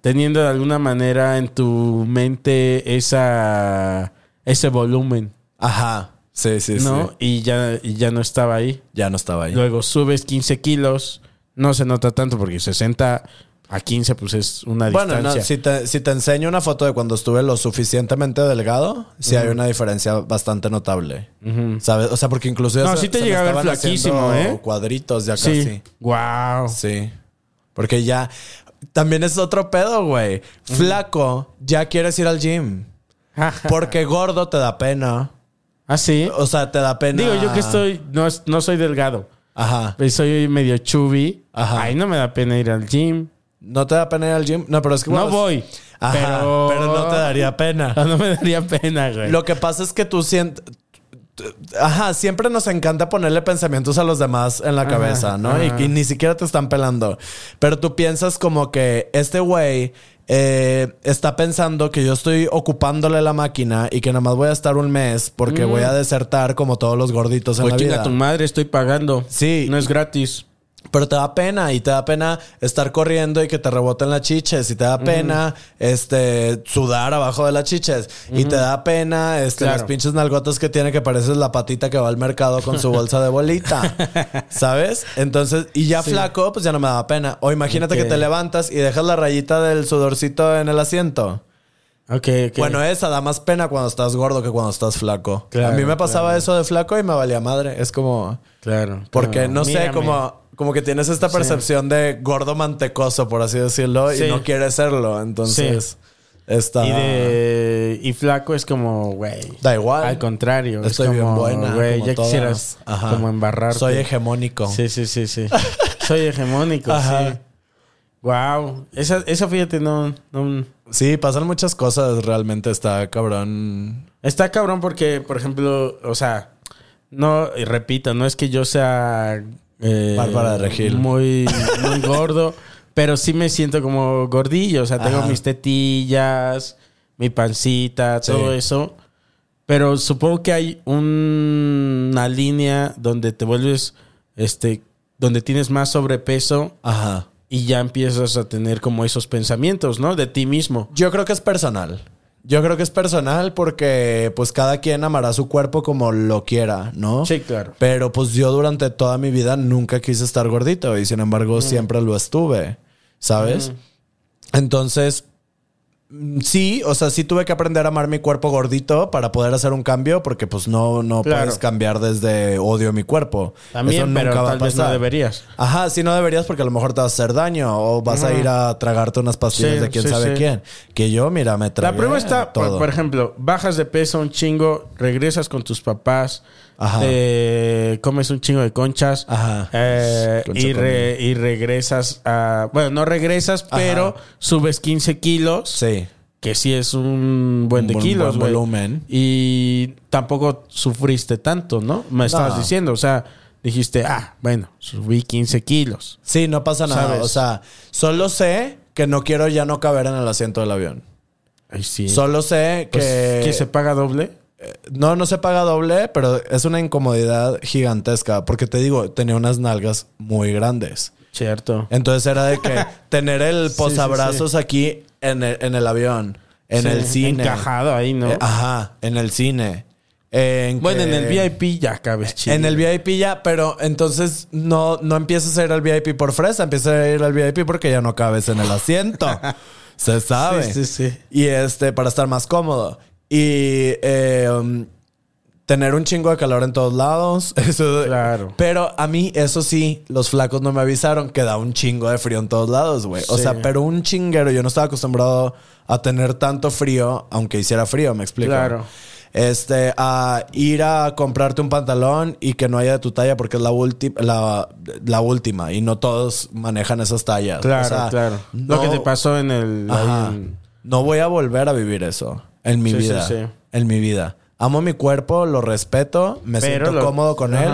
teniendo de alguna manera en tu mente esa ese volumen, Ajá. Sí, sí, ¿no? sí. Y ya, y ya no estaba ahí. Ya no estaba ahí. Luego subes 15 kilos. No se nota tanto porque 60 a 15 pues es una Bueno, no, distancia. si, te, si te enseño una foto de cuando estuve lo suficientemente delgado, sí hay una diferencia bastante notable. ¿Sabes? O sea, porque incluso... No, sí te llega a ver flaquísimo, ¿eh? Cuadritos ya Sí. casi. Wow. Sí. Porque ya... También es otro pedo, güey. Flaco, ya quieres ir al gym. Porque gordo te da pena. ¿Ah, sí? O sea, te da pena... Digo, yo que estoy, no, no soy delgado. Ajá. Pues soy medio chubby. Ajá. Ay, no me da pena ir al gym. ¿No te da pena ir al gym? No, pero es que... No bueno, voy. Ajá, pero... pero no te daría pena. No me daría pena, güey. Lo que pasa es que tú sientes. Ajá, siempre nos encanta ponerle pensamientos a los demás en la cabeza, ¿no? ajá. Y que ni siquiera te están pelando. Pero tú piensas como que este güey eh, está pensando que yo estoy ocupándole la máquina y que nada más voy a estar un mes porque voy a desertar como todos los gorditos en Pues la chinga vida. tu madre, estoy pagando. Sí. No es gratis. Pero te da pena y te da pena estar corriendo y que te reboten las chiches y te da pena este sudar abajo de las chiches y te da pena este Claro. las pinches nalgotas que tiene que pareces la patita que va al mercado con su bolsa de bolita. ¿Sabes? Entonces, y ya flaco, pues ya no me da pena. O imagínate que te levantas y dejas la rayita del sudorcito en el asiento. Ok, ok. Bueno, esa da más pena cuando estás gordo que cuando estás flaco. Claro, a mí me pasaba claro. eso de flaco y me valía madre. Es como claro. porque claro. no sé, Mírame. como, como que tienes esta percepción de gordo mantecoso, por así decirlo, Sí. y no quieres serlo. Entonces, está. Y, de, y flaco es como, güey. Da igual. Al contrario. Estoy es bien como, buena. Güey, como ya todas. quisieras Ajá. como embarrarte. Soy hegemónico. Sí, sí, sí, sí. Soy hegemónico, Ajá. sí. Wow. Esa, esa fíjate, no, no. Sí, pasan muchas cosas. Realmente está cabrón. Está cabrón porque, por ejemplo, o sea, no, y repito, no es que yo sea eh, Bárbara de Regil. muy, muy gordo, pero sí me siento como gordillo. O sea, tengo Ajá. mis tetillas, mi pancita, todo Sí. eso. Pero supongo que hay un- una línea donde te vuelves, este, donde tienes más sobrepeso Ajá. y ya empiezas a tener como esos pensamientos, ¿no? De ti mismo. Yo creo que es personal. Yo creo que es personal porque pues cada quien amará su cuerpo como lo quiera, ¿no? Sí, claro. Pero pues yo durante toda mi vida nunca quise estar gordito y sin embargo Mm. siempre lo estuve, ¿sabes? Entonces, mm, sí, o sea, sí tuve que aprender a amar mi cuerpo gordito para poder hacer un cambio porque pues no, no Claro. puedes cambiar desde odio mi cuerpo. También, Eso pero a vez no deberías. Ajá, sí no deberías porque a lo mejor te vas a hacer daño o vas a ir a tragarte unas pastillas Sí, de quién sí, sabe sí. quién. Que yo, mira, me tragué La prueba está, por ejemplo, bajas de peso un chingo, regresas con tus papás, Ajá. te comes un chingo de conchas Ajá. eh, Concha y, re- y regresas a... Bueno, no regresas, pero subes 15 kilos, Sí. que sí es un buen de Un kilos, buen volumen. Y tampoco sufriste tanto, ¿no? Me estabas No. diciendo, o sea, dijiste, ah, bueno, subí 15 kilos. Sí, no pasa nada. ¿Sabes? O sea, solo sé que no quiero ya no caber en el asiento del avión. Ay, sí. Solo sé Pues, que... ¿Que se paga doble? No, no se paga doble, pero es una incomodidad gigantesca. Porque te digo, tenía unas nalgas muy grandes. Cierto. Entonces era de que tener el sí, posabrazos aquí en el, en el avión, en el cine. Encajado ahí, ¿no? Eh, ajá, en el cine. En bueno, en el VIP ya cabes chido. En el VIP ya, pero entonces no, no empiezas a ir al VIP por fresa, empiezas a ir al VIP porque ya no cabes en el asiento. Se sabe. Sí, sí, sí. Y este, para estar más cómodo. Y eh, um, tener un chingo de calor en todos lados. Eso, Claro. Pero a mí, eso sí, los flacos no me avisaron que da un chingo de frío en todos lados, güey. O Sí. sea, pero un chinguero. Yo no estaba acostumbrado a tener tanto frío, aunque hiciera frío, me explico. Claro. Este, a ir a comprarte un pantalón y que no haya de tu talla porque es la, la, la última y no todos manejan esas tallas. Claro, O sea, claro. Lo que te pasó en el. Ajá. en- No voy a volver a vivir eso en mi Sí, sí, vida. sí. En mi vida. Amo mi cuerpo, lo respeto, me Pero siento lo- cómodo con él.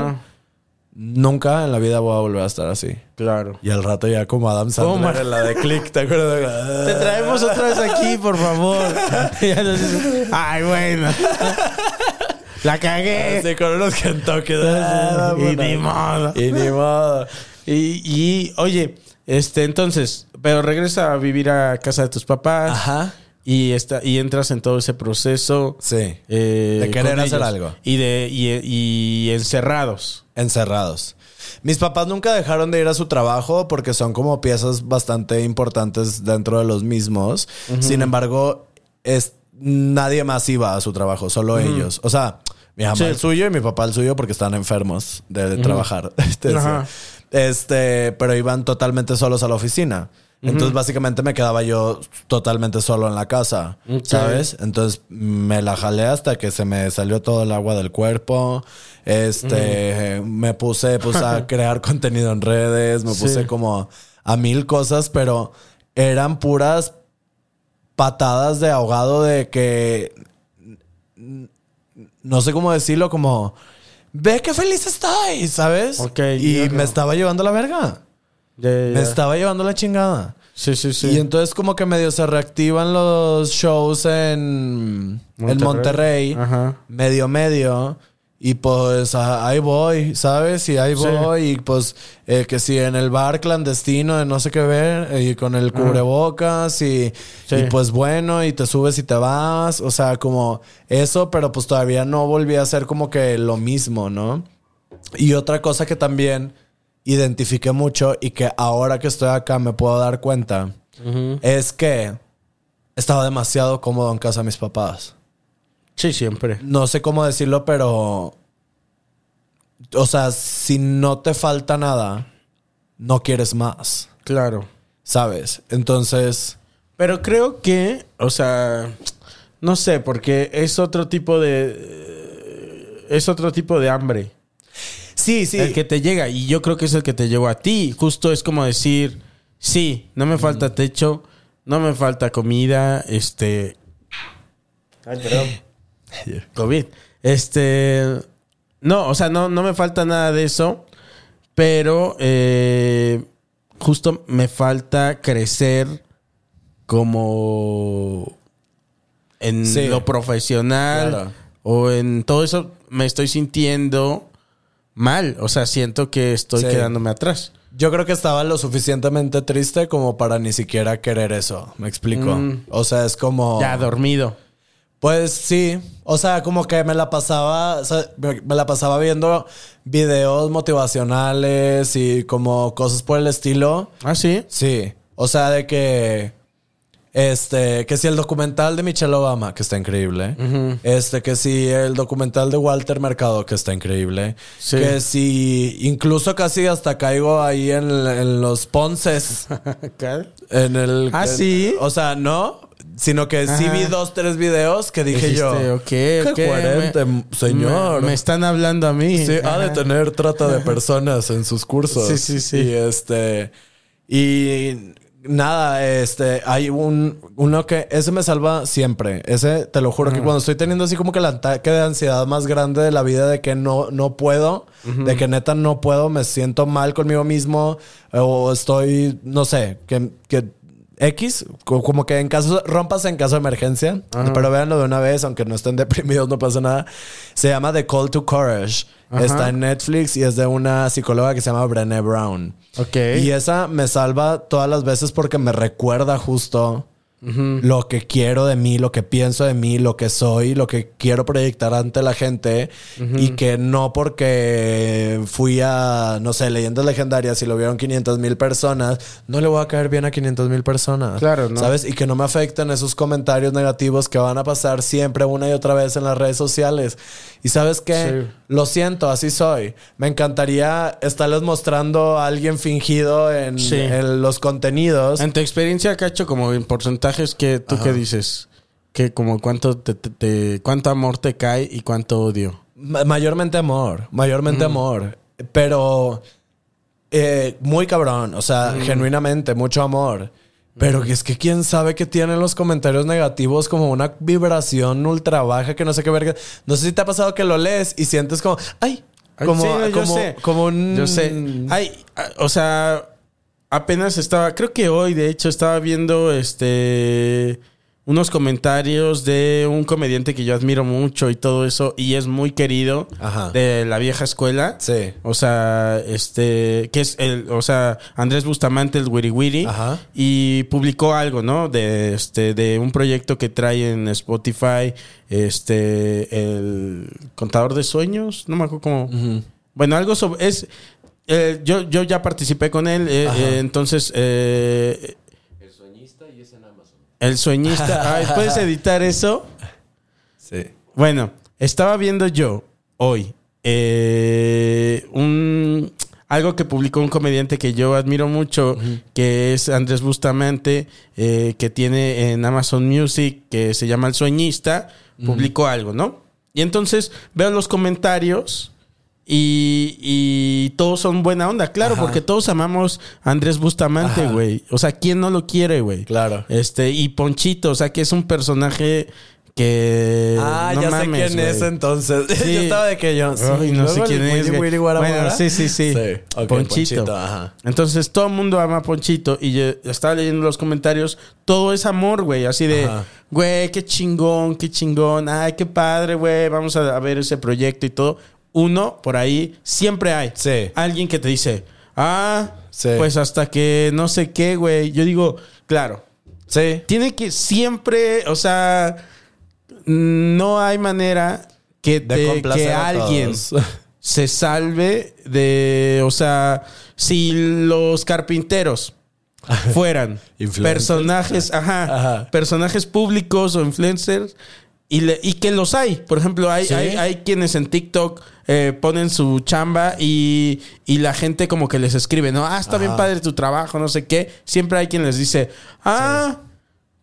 Nunca en la vida voy a volver a estar así. Claro. Y al rato ya como Adam Sandler en la de Click, ¿te acuerdas? Te traemos otra vez aquí, por favor. Ay, bueno. La cagué. Así con unos Kentucky. Ah, y ni modo. Y ni modo. Y, y, oye, este, entonces, pero regresa a vivir a casa de tus papás. Ajá. Y, está, y entras en todo ese proceso. Sí. eh, De querer hacer ellos. algo. Y, de, y, y encerrados. Encerrados. Mis papás nunca dejaron de ir a su trabajo porque son como piezas bastante importantes dentro de los mismos. Sin embargo, es, nadie más iba a su trabajo, solo ellos. O sea, mi mamá Sí. el suyo y mi papá el suyo porque están enfermos de, de trabajar. Este. Este, pero iban totalmente solos a la oficina. Entonces, básicamente me quedaba yo totalmente solo en la casa. ¿sabes? Entonces me la jalé hasta que se me salió todo el agua del cuerpo. Este, me puse, puse a crear contenido en redes, me puse Sí. como a mil cosas, pero eran puras patadas de ahogado de que no sé cómo decirlo, como ve qué feliz estoy, ¿sabes? Ok, y me estaba llevando la verga. Ya, ya, Me estaba llevando la chingada. Sí, sí, sí. Y entonces como que medio se reactivan los shows en Monterrey, en Monterrey Ajá. medio medio. Y pues a- ahí voy, ¿sabes? Y ahí Sí. voy. Y pues eh, que si en el bar clandestino de no sé qué ver, eh, y con el cubrebocas, y, Sí. y pues bueno, y te subes y te vas. O sea, como eso, pero pues todavía no volví a ser como que lo mismo, ¿no? Y otra cosa que también identifiqué mucho y que ahora que estoy acá me puedo dar cuenta es que estaba demasiado cómodo en casa de mis papás. Sí, siempre. No sé cómo decirlo, pero. O sea, si no te falta nada, no quieres más. Claro. ¿Sabes? Entonces. Pero creo que, o sea, no sé, porque es otro tipo de. Es otro tipo de hambre. Sí, sí. El que te llega. Y yo creo que es el que te llegó a ti. Justo es como decir: Sí, no me falta techo, no me falta comida, este. Ay, perdón. COVID. Este. No, o sea, no, no me falta nada de eso. Pero eh, justo me falta crecer como en Sí. lo profesional Claro. o en todo eso me estoy sintiendo mal. O sea, siento que estoy Sí. quedándome atrás. Yo creo que estaba lo suficientemente triste como para ni siquiera querer eso. ¿Me explico? Mm. O sea, es como. Ya dormido. Pues sí, o sea, como que me la pasaba, o sea, me me la pasaba viendo videos motivacionales y como cosas por el estilo. Ah, sí. Sí, o sea, de que este, que si el documental de Michelle Obama, que está increíble. Este, que si el documental de Walter Mercado, que está increíble. Sí. Que si incluso casi hasta caigo ahí en, en los ponces. En el. Ah, ¿sí? O sea, no. Sino que sí Ajá. vi dos, tres videos que dije yo. Dijiste, ok, Qué ok, coherente, me- señor. Me, me están hablando a mí. Sí, ha de Ajá. tener trata de personas en sus cursos. Sí, sí, sí. Y este. Y nada, este. Hay un. Uno que. Ese me salva siempre. Ese, te lo juro, que cuando estoy teniendo así como que el ataque de ansiedad más grande de la vida, de que no, no puedo, de que neta no puedo, me siento mal conmigo mismo, o estoy, no sé, que. que X, co- como que en caso, rompas en caso de emergencia, pero véanlo de una vez, aunque no estén deprimidos, no pasa nada. Se llama The Call to Courage. Está en Netflix y es de una psicóloga que se llama Brené Brown. Ok. Y esa me salva todas las veces porque me recuerda justo lo que quiero de mí, lo que pienso de mí, lo que soy, lo que quiero proyectar ante la gente. Y que no porque fui a, no sé, leyendas legendarias y lo vieron 500 mil personas, no le voy a caer bien a 500 mil personas. Claro, ¿no? ¿Sabes? Y que no me afecten esos comentarios negativos que van a pasar siempre una y otra vez en las redes sociales. Y sabes qué? Sí. Lo siento, así soy. Me encantaría estarles mostrando a alguien fingido en, Sí. en los contenidos. En tu experiencia, Cacho, como en porcentajes, que ¿tú qué dices? Que como cuánto te, te- te- cuánto amor te cae y cuánto odio. Ma- mayormente amor, mayormente amor. Pero eh, muy cabrón, o sea, genuinamente, mucho amor. Pero que es que quién sabe que tienen los comentarios negativos como una vibración ultra baja que no sé qué verga. No sé si te ha pasado que lo lees y sientes como, ay, Ay, como, sí, no, yo como, sé. como un... Yo sé. Ay, o sea, apenas estaba, creo que hoy, de hecho, estaba viendo este unos comentarios de un comediante que yo admiro mucho y todo eso, y es muy querido Ajá. de la vieja escuela. Sí. O sea, este, que es el, o sea, Andrés Bustamante, el Wiri Wiri, Ajá. y publicó algo, ¿no? De este, de un proyecto que trae en Spotify, este, el contador de sueños, no me acuerdo cómo. Bueno, algo sobre, es, eh, yo, yo ya participé con él, eh, eh, entonces, eh, el sueñista, Ay, ¿puedes editar eso? Sí. Bueno, estaba viendo yo hoy eh, un algo que publicó un comediante que yo admiro mucho, que es Andrés Bustamante, eh, que tiene en Amazon Music, que se llama El Sueñista, publicó algo, ¿no? Y entonces veo los comentarios y, y todos son buena onda, claro, Ajá. porque todos amamos a Andrés Bustamante, güey. O sea, ¿quién no lo quiere, güey? Claro. Este, y Ponchito, o sea, que es un personaje que. Ah, no ya sé mames, quién es entonces. Sí. yo estaba de que yo. Ay, no sé quién es. Willy. Willy Guara bueno, Guara. sí, sí, sí. ok, Ponchito. ajá. Entonces todo el mundo ama a Ponchito y yo estaba leyendo los comentarios. Todo es amor, güey. Así de, güey, qué chingón, qué chingón. Ay, qué padre, güey. Vamos a, a ver ese proyecto y todo. Uno, por ahí, siempre hay. Sí. Alguien que te dice, ah, Sí. pues hasta que no sé qué, güey. Yo digo, claro, Sí. tiene que siempre, o sea, no hay manera que, te- que alguien se salve de, o sea, si los carpinteros fueran personajes, ajá, Ajá. personajes públicos o influencers y, le- y que los hay. Por ejemplo, hay, Sí. hay, hay quienes en TikTok eh, ponen su chamba y, y la gente como que les escribe, ¿no? Ah, está bien padre tu trabajo, no sé qué. Siempre hay quien les dice, ah,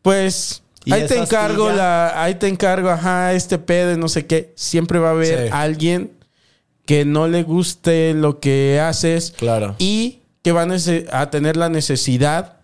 pues... ¿Y Ahí te encargo la, ahí te encargo, ajá, este pedo y no sé qué. Siempre va a haber Sí. alguien que no le guste lo que haces Claro. y que van a tener la necesidad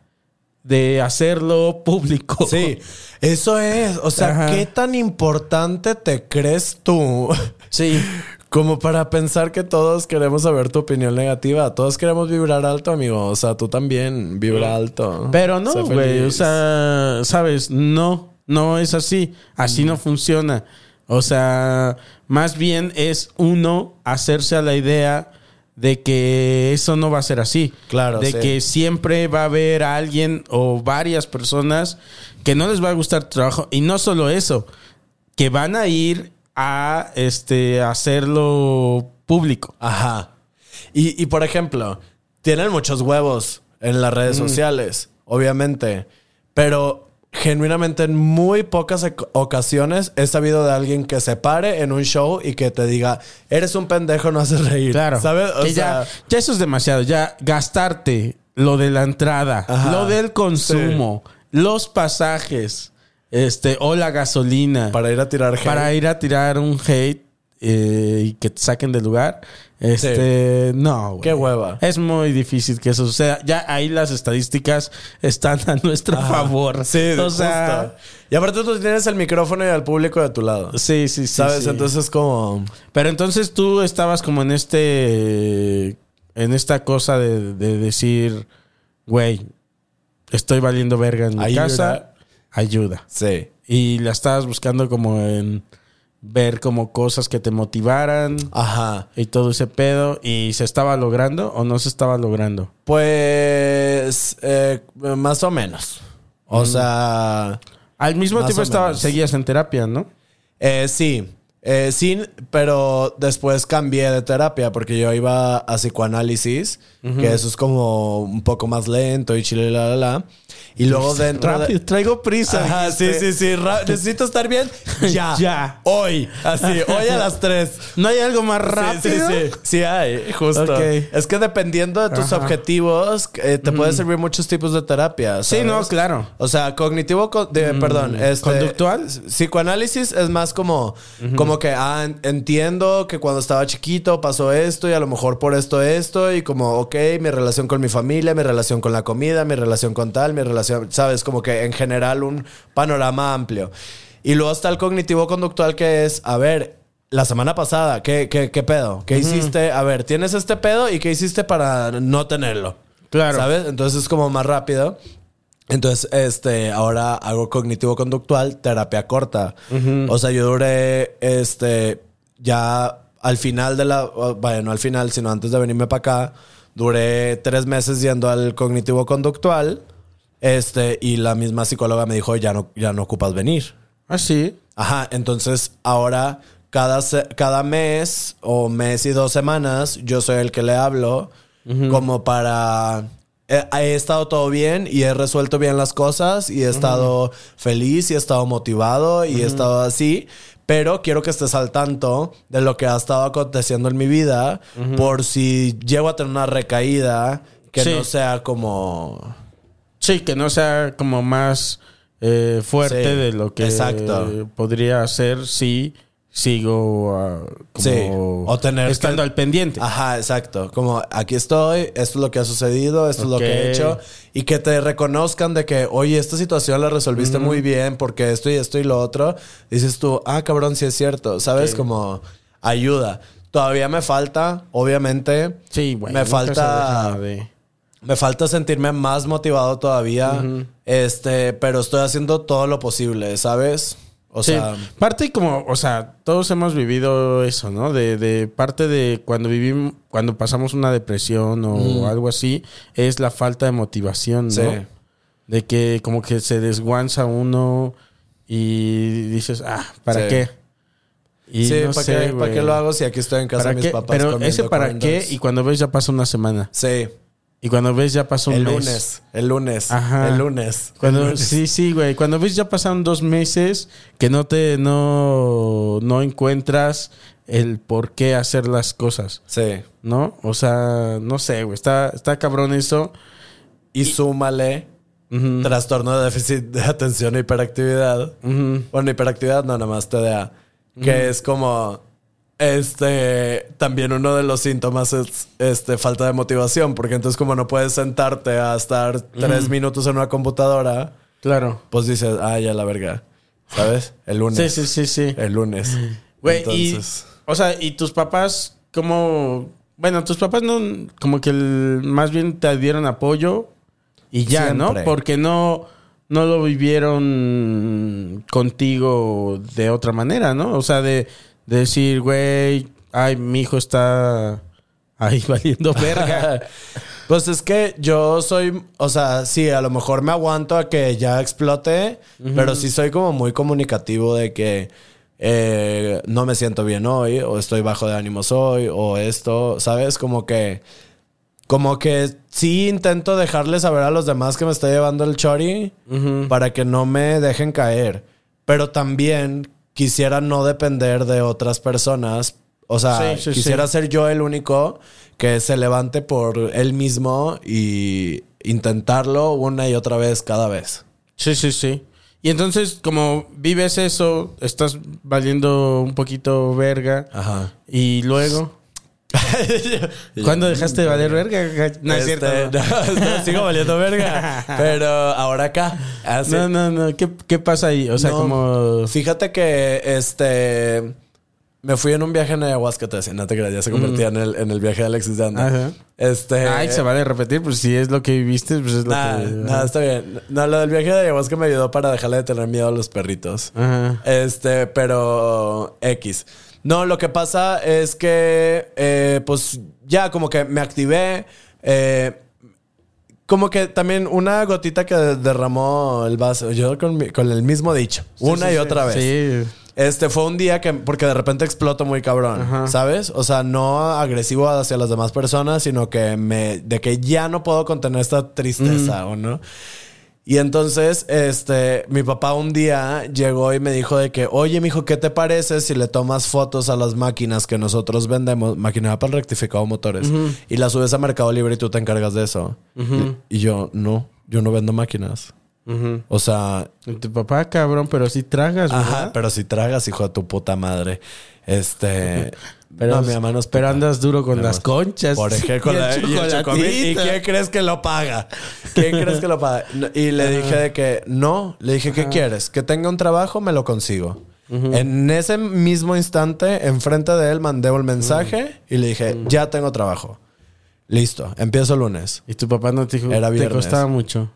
de hacerlo público. Sí, eso es. O sea, Ajá. ¿qué tan importante te crees tú? Sí. Como para pensar que todos queremos saber tu opinión negativa. Todos queremos vibrar alto, amigo. O sea, tú también vibra alto. Pero no, güey. O sea, sabes, no, no es así. Así no funciona. O sea, más bien es uno hacerse a la idea de que eso no va a ser así. Claro, De sí. que siempre va a haber alguien o varias personas que no les va a gustar tu trabajo. Y no solo eso, que van a ir a este hacerlo público. Ajá. Y, y, por ejemplo, tienen muchos huevos en las Mm. redes sociales, obviamente. Pero genuinamente en muy pocas ocasiones he sabido de alguien que se pare en un show y que te diga, eres un pendejo, no haces reír. Claro. ¿Sabes? O sea, ya, ya eso es demasiado. Ya gastarte lo de la entrada, Ajá. lo del consumo, los pasajes, este, o la gasolina. para ir a tirar hate. para ir a tirar un hate eh, y que te saquen del lugar. Este, no, güey. Qué hueva. Es muy difícil que eso suceda. Ya ahí las estadísticas están a nuestro favor. Sí, o sea, justo. Y aparte tú tienes el micrófono y al público de tu lado. sí, sí, sí. ¿Sabes? sí. Entonces como... Pero entonces tú estabas como en este. En esta cosa de, de decir, güey, estoy valiendo verga en mi casa, ayuda. Sí. Y la estabas buscando como en ver como cosas que te motivaran Ajá. y todo ese pedo. ¿Y se estaba logrando o no se estaba logrando? Pues eh, más o menos. O sea, Al mismo tiempo estaba, seguías en terapia, ¿no? eh, sí. Eh, sí, pero después cambié de terapia porque yo iba a psicoanálisis, que eso es como un poco más lento y chile, la, la, la. Y luego dentro de- Rápido, traigo prisa. Ajá, sí, sí, sí. ra- Necesito estar bien. Ya. Ya. Hoy. Así, hoy a las 3. ¿No hay algo más rápido? Sí, sí, sí. Sí hay, justo. Ok. Es que dependiendo de tus Ajá. objetivos, eh, te puede servir muchos tipos de terapia. Sí, no, claro. O sea, cognitivo, co- de, perdón, este, ¿Conductual? Psicoanálisis es más como, como que, ah, en- entiendo que cuando estaba chiquito pasó esto y a lo mejor por esto, esto, y como, ok, mi relación con mi familia, mi relación con la comida, mi relación con tal, mi relación, sabes, como que en general un panorama amplio. Y luego está el cognitivo conductual que es, a ver, la semana pasada, ¿qué, qué, qué pedo? ¿Qué hiciste? A ver, tienes este pedo y qué hiciste para no tenerlo? Claro. ¿Sabes? Entonces es como más rápido. Entonces, este, ahora hago cognitivo conductual, terapia corta. O sea, yo duré, este, ya al final de la, o, vaya, no al final, sino antes de venirme para acá, duré tres meses yendo al cognitivo conductual. Este, y la misma psicóloga me dijo, ya no, ya no ocupas venir. Ah, sí. Ajá, entonces ahora cada, cada mes o mes y dos semanas yo soy el que le hablo como para... He, he estado todo bien y he resuelto bien las cosas y he estado feliz y he estado motivado y he estado así, pero quiero que estés al tanto de lo que ha estado aconteciendo en mi vida por si llego a tener una recaída que Sí. no sea como... Sí, que no sea como más eh, fuerte Sí, de lo que exacto. podría ser si sigo ah, como Sí, o tener estando que- al pendiente. Ajá, exacto. Como aquí estoy, esto es lo que ha sucedido, esto es lo que he hecho. Y que te reconozcan de que, oye, esta situación la resolviste muy bien porque esto y esto y lo otro. Dices tú, ah, cabrón, sí es cierto. ¿Sabes? Como ayuda. Todavía me falta, obviamente. Sí, bueno. me falta. Me falta sentirme más motivado todavía. Este, pero estoy haciendo todo lo posible, ¿sabes? O Sí, sea. parte como, o sea, todos hemos vivido eso, ¿no? De, de parte de cuando vivimos, cuando pasamos una depresión o algo así, es la falta de motivación, ¿no? Sí. De que como que se desguanza uno y dices, ah, ¿para Sí. qué? Y sí, no ¿para sé, qué, ¿para qué lo hago si aquí estoy en casa ¿Para de mis qué? papás? Pero ese para qué y cuando ves ya pasa una semana. Sí. Y cuando ves ya pasó un El mes. lunes, el lunes, Ajá. el lunes. Cuando, El lunes. sí, sí, güey. Cuando ves ya pasaron dos meses que no te, no, no encuentras el por qué hacer las cosas, Sí. ¿no? O sea, no sé, güey. Está, está cabrón eso. Y súmale trastorno de déficit de atención e hiperactividad. ujú. Bueno, hiperactividad no, nada más TDA. Que es como, este, también uno de los síntomas es, este, falta de motivación. Porque entonces como no puedes sentarte a estar tres minutos en una computadora, Claro. pues dices, ah, ya la verga. ¿Sabes? El lunes. Sí, sí, sí, sí. El lunes. Güey, y, Entonces, o sea, y tus papás, ¿cómo? Bueno, tus papás no, como que el- más bien te dieron apoyo y ya, Siempre. ¿no? Porque no, no lo vivieron contigo de otra manera, ¿no? O sea, de, de decir, güey, ay, mi hijo está ahí valiendo verga. Pues es que yo soy, o sea, sí, a lo mejor me aguanto a que ya explote, pero sí soy como muy comunicativo de que eh, no me siento bien hoy, o estoy bajo de ánimos hoy, o esto, ¿sabes? Como que, como que sí intento dejarle saber a los demás que me está llevando el chori para que no me dejen caer, pero también quisiera no depender de otras personas. O sea, Sí, sí, quisiera sí. ser yo el único que se levante por él mismo y intentarlo una y otra vez cada vez. Sí, sí, sí. Y entonces, como vives eso, estás valiendo un poquito verga. Ajá. Y luego, ¿cuándo dejaste de valer verga? No es Este, cierto. ¿no? no, no, sigo valiendo verga. Pero ahora acá. No, no, no. ¿Qué, qué pasa ahí? O sea, No, como. Fíjate que este. me fui en un viaje en ayahuasca, te decía, no te creas, ya se convertía en, el, en el viaje de Alexis de Anda. Ajá. Este. Ay, se vale repetir, pues si es lo que viviste, pues es lo Nah, que. nah, está bien. No, lo del viaje de ayahuasca me ayudó para dejarle de tener miedo a los perritos. Ajá. Este, pero X. No, lo que pasa es que, eh, pues ya como que me activé. eh, como que también una gotita que derramó el vaso. Yo con, mi- con el mismo dicho. una Sí, y sí, otra vez. Sí. Este fue un día que, porque de repente exploto muy cabrón, Ajá. ¿sabes? O sea, no agresivo hacia las demás personas, sino que me, de que ya no puedo contener esta tristeza, ¿o no? Y entonces, este, mi papá un día llegó y me dijo de que, oye, mijo, ¿qué te parece si le tomas fotos a las máquinas que nosotros vendemos, máquina para el rectificado motores, y las subes a Mercado Libre y tú te encargas de eso? y, y yo, no, yo no vendo máquinas. O sea, Tu papá, cabrón, pero sí tragas, ¿verdad? Ajá, pero si tragas, hijo de tu puta madre. Este. Pero, no, mi mamá no es pero andas duro con las conchas. Por ejemplo, Y el la- y el. ¿Y quién crees que lo paga? ¿Quién crees que lo paga? Y le dije de que no. Le dije, ¿qué quieres? Que tenga un trabajo, me lo consigo. En ese mismo instante, enfrente de él, mandé el mensaje y le dije, ya tengo trabajo. Listo, empiezo el lunes. Y tu papá no te dijo, Era te viernes. costaba mucho.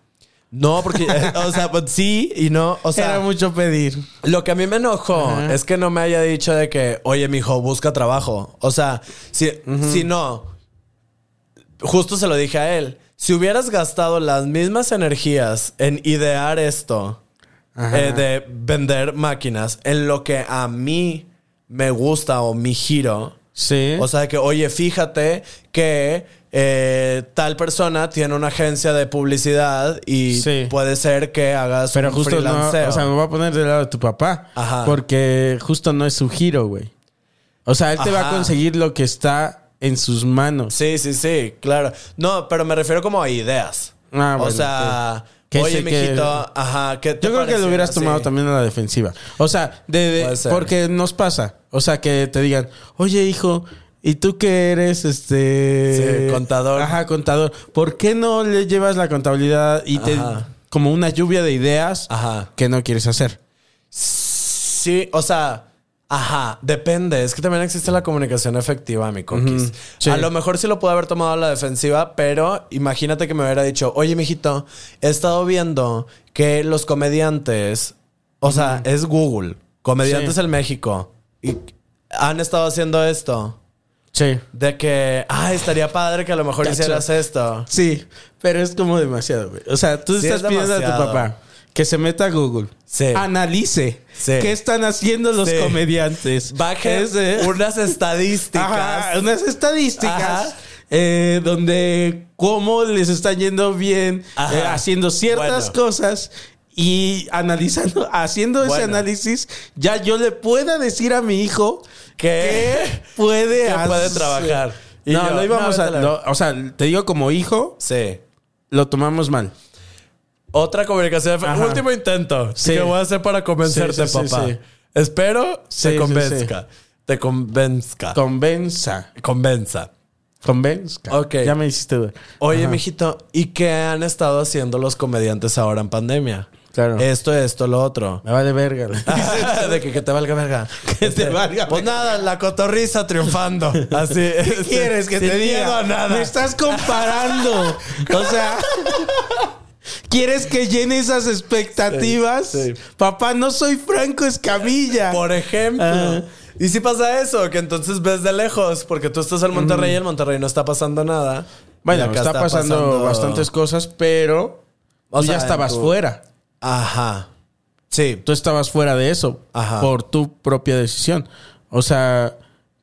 No, porque, eh, o sea, pues sí y no. O sea, Era mucho pedir. Lo que a mí me enojó Ajá. es que no me haya dicho de que, oye, mijo, busca trabajo. O sea, si, si no, justo se lo dije a él. Si hubieras gastado las mismas energías en idear esto, eh, de vender máquinas, en lo que a mí me gusta o mi giro, Sí. o sea, que, oye, fíjate que eh, tal persona tiene una agencia de publicidad y Sí. puede ser que hagas pero un justo no, o sea, me voy a poner del lado de tu papá. Ajá. Porque justo no es su giro, güey. O sea, él te va a conseguir lo que está en sus manos. Sí, sí, sí, claro. No, pero me refiero como a ideas. Ah, o bueno, sea, Que oye, sé que- mijito, ajá, ¿qué te Yo creo que lo hubieras tomado Sí. también a la defensiva. O sea, de, de- porque nos pasa. O sea, que te digan, oye, hijo, ¿y tú qué eres? Este. Sí, contador. Ajá, contador. ¿Por qué no le llevas la contabilidad y te. Ajá. como una lluvia de ideas Ajá. que no quieres hacer? Sí, o sea, ajá, depende. Es que también existe la comunicación efectiva, mi coquis. Sí. A lo mejor sí lo pude haber tomado a la defensiva, pero imagínate que me hubiera dicho, oye, mijito, he estado viendo que los comediantes, o sea, es Google, comediantes Sí. en México, y han estado haciendo esto. Sí. De que, ah, estaría padre que a lo mejor hicieras esto. Sí, pero es como demasiado, güey. O sea, tú Sí, estás es pidiendo a tu papá que se meta a Google. Sí. Analice Sí. qué están haciendo los Sí. comediantes. Baje Ese- unas estadísticas. Ajá, unas estadísticas Ajá. eh, donde cómo les están yendo bien eh, haciendo ciertas Bueno. cosas y analizando, haciendo ese análisis, ya yo le pueda decir a mi hijo Que puede, que puede trabajar. Y no, yo, lo íbamos no, a. lo- o sea, te digo como hijo, Sí. lo tomamos mal. Otra comunicación. Ajá. Último intento. Sí. ¿Qué voy a hacer para convencerte, Sí, sí, papá? Espero sí, convenzca. Te convenzca. Convenza. Convenza. Convenzca. Ok. Ya me hiciste. Oye, Ajá. mijito, ¿y qué han estado haciendo los comediantes ahora en pandemia? Claro. Esto, esto, lo otro. Me vale verga. güey. de que, que te valga verga. Que te valga Pues verga. nada, la cotorriza triunfando. Así. ¿Qué quieres que te miedo diga? a nada. Me estás comparando. o sea, ¿quieres que llene esas expectativas? Sí, sí. Papá, no soy Franco Escamilla. Por ejemplo. Ajá. Y si pasa eso, que entonces ves de lejos, porque tú estás en Monterrey y en Monterrey no está pasando nada. bueno, acá está, pasando, bastantes cosas, pero O tú sea, ya estabas tú- fuera. Ajá. Sí. Tú estabas fuera de eso Ajá. por tu propia decisión. O sea,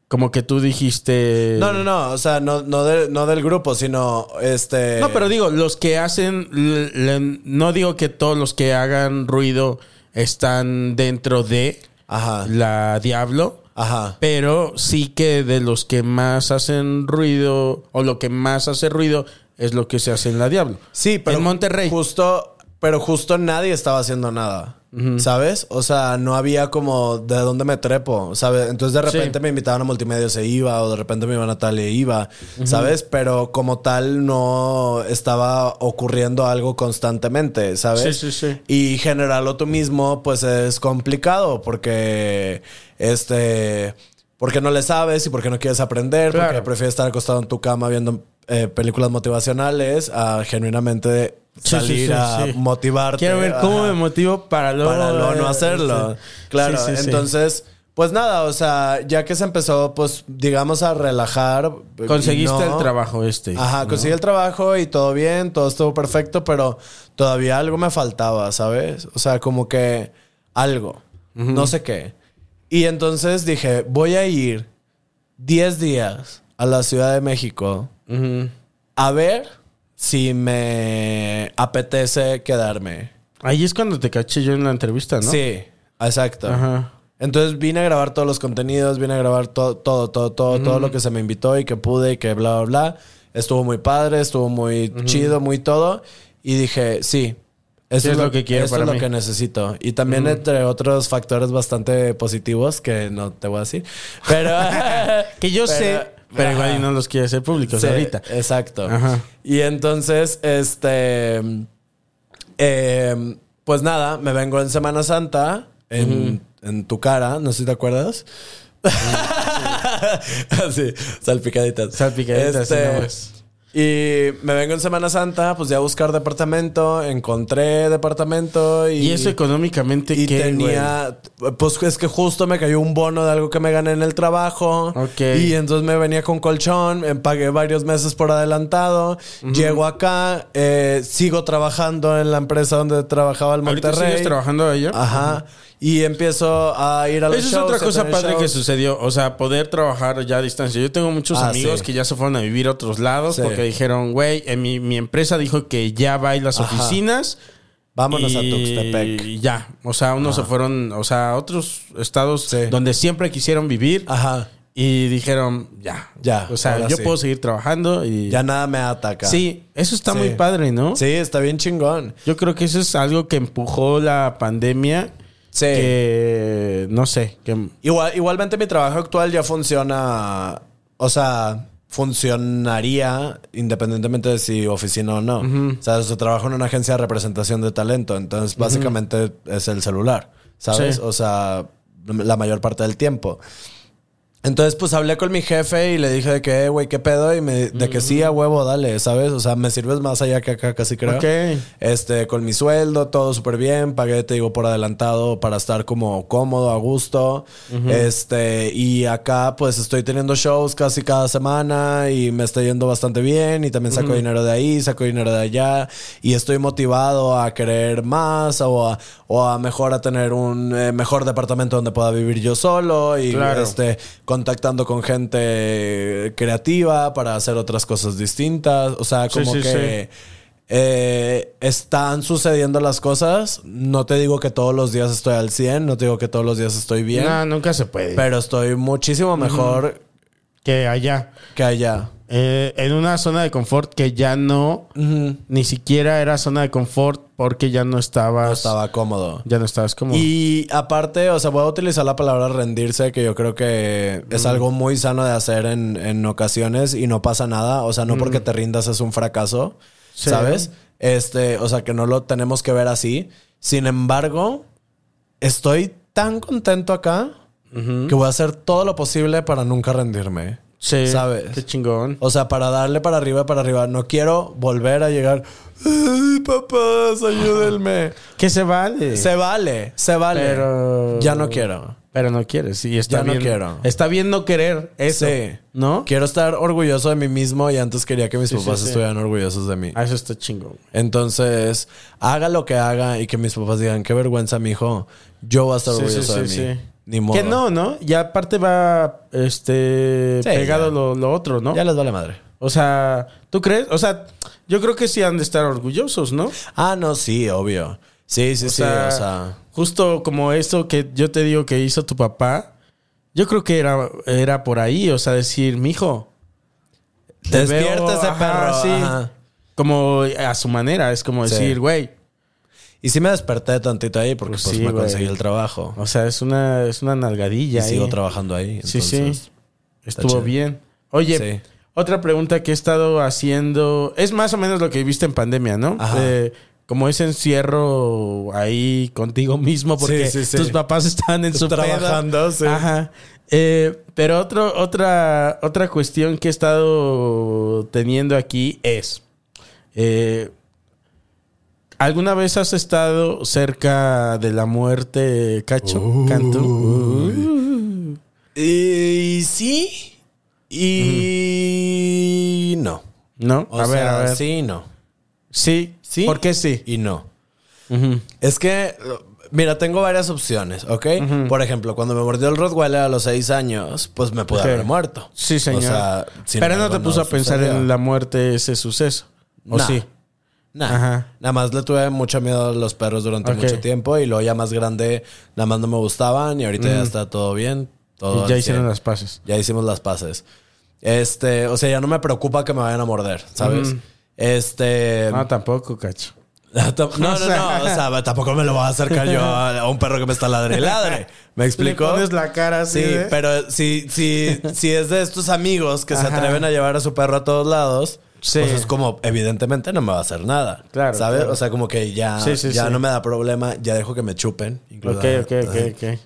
como que tú dijiste. No, no, no. O sea, no, no, de- no del grupo, sino este. No, pero digo, los que hacen, le- no digo que todos los que hagan ruido están dentro de Ajá. la Diablo, Ajá. pero sí que de los que más hacen ruido o lo que más hace ruido es lo que se hace en la Diablo. Sí, pero. en Monterrey. Justo. Pero justo nadie estaba haciendo nada. ¿Sabes? O sea, no había como de dónde me trepo, ¿sabes? Entonces de repente Sí. me invitaban a multimedia, se iba, o de repente me iban a tal e iba, ¿sabes? Pero como tal no estaba ocurriendo algo constantemente, ¿sabes? Sí, sí, sí. Y generarlo tú mismo, pues es complicado porque, este, porque no le sabes y porque no quieres aprender, porque prefieres estar acostado en tu cama viendo eh, películas motivacionales a genuinamente Sí, salir sí, a motivarte. Quiero ver cómo Ajá me motivo para luego... para luego no hacerlo. Claro, entonces, pues nada, o sea, ya que se empezó, pues, digamos, a relajar. Conseguiste no- el trabajo este. Ajá, ¿no? conseguí el trabajo y todo bien, todo estuvo perfecto, pero todavía algo me faltaba, ¿sabes? O sea, como que algo, no sé qué. Y entonces dije, voy a ir 10 días a la Ciudad de México a ver si me apetece quedarme. Ahí es cuando te caché yo en la entrevista, ¿no? Sí, exacto. Ajá. Entonces vine a grabar todos los contenidos, vine a grabar to- todo, todo, todo, todo lo que se me invitó y que pude y que bla, bla, bla. Estuvo muy padre, estuvo muy chido, muy todo. Y dije, sí, eso Sí, es lo que quiero para es lo mí. que necesito. Y también entre otros factores bastante positivos que no te voy a decir. Pero... Que yo Pero- sé, pero igual y no los quiere hacer públicos Sí, ahorita. Exacto. Ajá. Y entonces, este. eh, pues nada, me vengo en Semana Santa, en, en tu cara, no sé si te acuerdas. Así, salpicaditas. Salpicaditas, Este, sí, nomás. Y me vengo en Semana Santa, pues ya a buscar departamento, encontré departamento y... Y eso económicamente, Y ¿qué, tenía, pues es que justo me cayó un bono de algo que me gané en el trabajo. Ok. Y entonces me venía con colchón, eh, pagué varios meses por adelantado. Llego acá, eh, sigo trabajando en la empresa donde trabajaba el güey? ¿Ahorita Monterrey. sigues trabajando allá? Ajá. Y empiezo a ir a los Esa es otra cosa padre que sucedió. O sea, poder trabajar ya a distancia. Yo tengo muchos Ah, amigos sí. que ya se fueron a vivir a otros lados Sí. porque dijeron, güey, en mi, mi empresa dijo que ya va a las Ajá. oficinas. Vámonos a y Tuxtepec. ya. O sea, unos se fueron, o sea, a otros estados Sí. donde siempre quisieron vivir. Ajá. Y dijeron, ya. Ya, O sea, yo sí. puedo seguir trabajando y. Ya nada me ataca. Sí, eso está Sí. muy padre, ¿no? Sí, está bien chingón. Yo creo que eso es algo que empujó la pandemia. Sí. Que no sé. Que, Igual, igualmente mi trabajo actual ya funciona, o sea, funcionaría independientemente de si oficina o no. O sea, su trabajo en una agencia de representación de talento, entonces básicamente es el celular, ¿sabes? Sí. O sea, la mayor parte del tiempo. Entonces, pues hablé con mi jefe y le dije de que, "Eh, güey, ¿qué pedo? Y me, de que sí, a huevo, dale, ¿sabes? O sea, me sirves más allá que acá, casi creo. Ok. Este, con mi sueldo, todo súper bien. Pagué, te digo, por adelantado para estar como cómodo, a gusto. Este, y acá, pues estoy teniendo shows casi cada semana y me está yendo bastante bien. Y también saco dinero de ahí, saco dinero de allá. Y estoy motivado a querer más o a, o a mejor a tener un eh, mejor departamento donde pueda vivir yo solo. Y Claro. este, contactando con gente creativa para hacer otras cosas distintas. O sea, como sí, que eh, están sucediendo las cosas. No te digo que todos los días estoy al 100, no te digo que todos los días estoy bien, No, nunca se puede. pero estoy muchísimo mejor que allá. que allá. Eh, en una zona de confort que ya no, ni siquiera era zona de confort porque ya no estabas. No estaba cómodo. Ya no estabas como. Y aparte, o sea, voy a utilizar la palabra rendirse, que yo creo que es algo muy sano de hacer en, en ocasiones y no pasa nada. O sea, no porque te rindas es un fracaso, Sí. ¿sabes? Este, o sea, que no lo tenemos que ver así. Sin embargo, estoy tan contento acá que voy a hacer todo lo posible para nunca rendirme. Sí, ¿sabes? Qué chingón. O sea, para darle para arriba, para arriba. No quiero volver a llegar. Ay, papás, ayúdenme. Que se vale. Se vale, se vale. Pero. Ya no quiero. Pero no quieres. Y está Ya no quiero. Está bien no querer eso. Sí. ¿No? Quiero estar orgulloso de mí mismo y antes quería que mis Sí, papás sí, estuvieran orgullosos de mí. Ah, eso está chingón. Entonces, haga lo que haga y que mis papás digan, qué vergüenza, mi hijo. Yo voy a estar orgulloso sí, de mí. Sí. Ni modo. Que no, ¿no? Y aparte va este Sí, pegado lo, lo otro, ¿no? Ya les vale madre. O sea, ¿tú crees? O sea, yo creo que sí han de estar orgullosos, ¿no? Ah, no, sí, obvio. Sí, sí, O sí. sea, o sea, justo como esto que yo te digo que hizo tu papá, yo creo que era, era por ahí, o sea, decir, mijo, te despierta veo, ese ajá, perro. sí. ajá. como a su manera, es como Sí. decir, güey, Y sí me desperté tantito ahí porque Pues pues, sí, me güey. conseguí el trabajo. o sea, es una, es una Y nalgadilla. sigo ahí. trabajando ahí. Sí, sí. Estuvo chido. bien. Oye, Sí. otra pregunta que he estado haciendo. Es más o menos lo que viste en pandemia, ¿no? Ajá. Eh, como ese encierro ahí contigo mismo porque Sí, sí, sí. tus papás estaban en su peda. Trabajando, sí. Ajá. Eh, pero otro, otra, otra cuestión que he estado teniendo aquí es. eh, ¿Alguna vez has estado cerca de la muerte, Cacho? Cantú? Y sí. Y no. ¿No? O a ver, a ver. sí y no. Sí. Sí. ¿Por qué sí? Y no. Es que, mira, tengo varias opciones, ¿ok? Por ejemplo, cuando me mordió el Rottweiler a los seis años, pues me pude haber muerto. Sí, señor. O sea, sin Pero no te puso a pensar sucedió. en la muerte ese suceso. ¿O Nah. sí? Nah. Ajá. Nada más le tuve mucho miedo a los perros durante mucho tiempo y luego ya más grande, nada más no me gustaban y ahorita ya está todo bien. Todo Y ya hicieron 100. las paces. Ya hicimos las paces. Este, o sea, ya no me preocupa que me vayan a morder, ¿sabes? Este. No, tampoco, Cacho. No, no, no. O sea, tampoco me lo voy a acercar yo a un perro que me está ladre y ladre. ¿Me explico? Le pones la cara así Sí, de- pero si, si, si es de estos amigos que se atreven a llevar a su perro a todos lados, Sí. pues es como, evidentemente no me va a hacer nada. Claro, ¿Sabes? claro. O sea, como que ya, Sí, sí, ya no me da problema, ya dejo que me chupen. incluso- Ok, ok, ok, ok.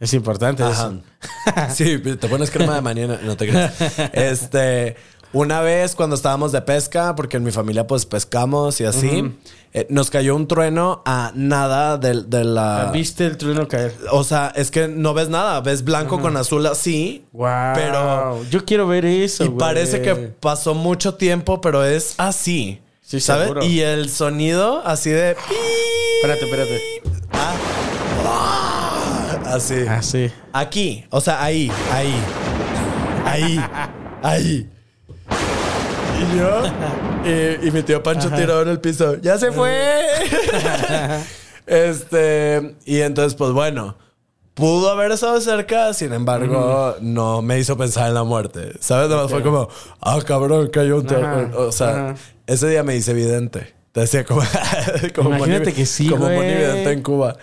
Es importante Ajá. eso. Sí, te pones crema de mañana, no te creas. Este, una vez cuando estábamos de pesca, porque en mi familia pues pescamos y así, eh, nos cayó un trueno a nada de, de la... ¿Viste el trueno caer? O sea, es que no ves nada, ves blanco con azul así. Wow. Pero- yo quiero ver eso. Y parece que pasó mucho tiempo, pero es así. Sí, ¿Sabes? seguro. Y el sonido así de... Espérate, espérate. Así. Ah, sí. Aquí, o sea, ahí, ahí, ahí, ahí. Y yo, y, y mi tío Pancho tirado en el piso, ¡ya se fue! este, y entonces, pues bueno, pudo haber estado cerca, sin embargo, no me hizo pensar en la muerte. ¿Sabes? Nada más fue como, ah, cabrón, cayó un terror. Ajá, O sea, ajá. ese día me hice evidente. Te decía como, como Imagínate que sí, Como güey. monividente en Cuba.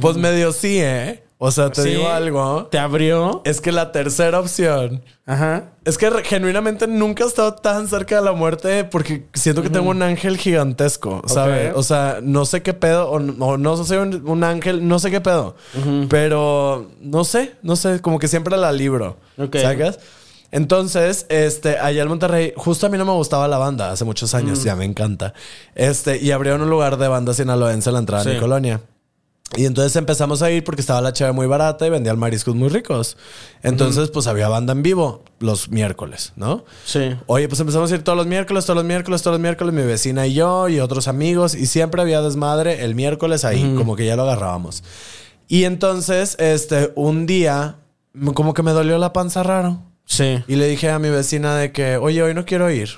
Pues medio sí, ¿eh? O sea, te Sí. digo algo. ¿Te abrió? Es que la tercera opción Ajá. es que genuinamente nunca he estado tan cerca de la muerte porque siento que tengo un ángel gigantesco, ¿sabes? O sea, no sé qué pedo, o, o no sé si un, un ángel, no sé qué pedo, pero no sé, no sé, como que siempre la libro, Ok. ¿sacas? Entonces, este, allá en Monterrey, justo a mí no me gustaba la banda hace muchos años, ya me encanta. Este, y abrieron un lugar de banda sinaloense en la entrada de Sí. mi colonia. Y entonces empezamos a ir porque estaba la chave muy barata y vendían mariscos muy ricos. Entonces, pues había banda en vivo los miércoles, ¿no? Sí. Oye, pues empezamos a ir todos los miércoles, todos los miércoles, todos los miércoles, mi vecina y yo y otros amigos. Y siempre había desmadre el miércoles ahí, como que ya lo agarrábamos. Y entonces, este, un día, como que me dolió la panza raro. Sí. Y le dije a mi vecina de que, oye, hoy no quiero ir.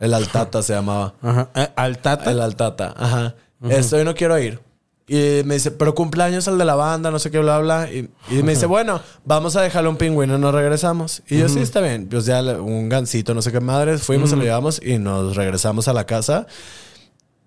El Altata se llamaba. Ajá. Eh, ¿Al tata? El Altata, ajá. Este, hoy no quiero ir. Y me dice, pero cumpleaños el de la banda, no sé qué, bla, bla. Y, y me dice, bueno, vamos a dejarle un pingüino y nos regresamos. Y yo, sí, está bien. Pues ya un gancito, no sé qué madres. Fuimos, se lo llevamos y nos regresamos a la casa.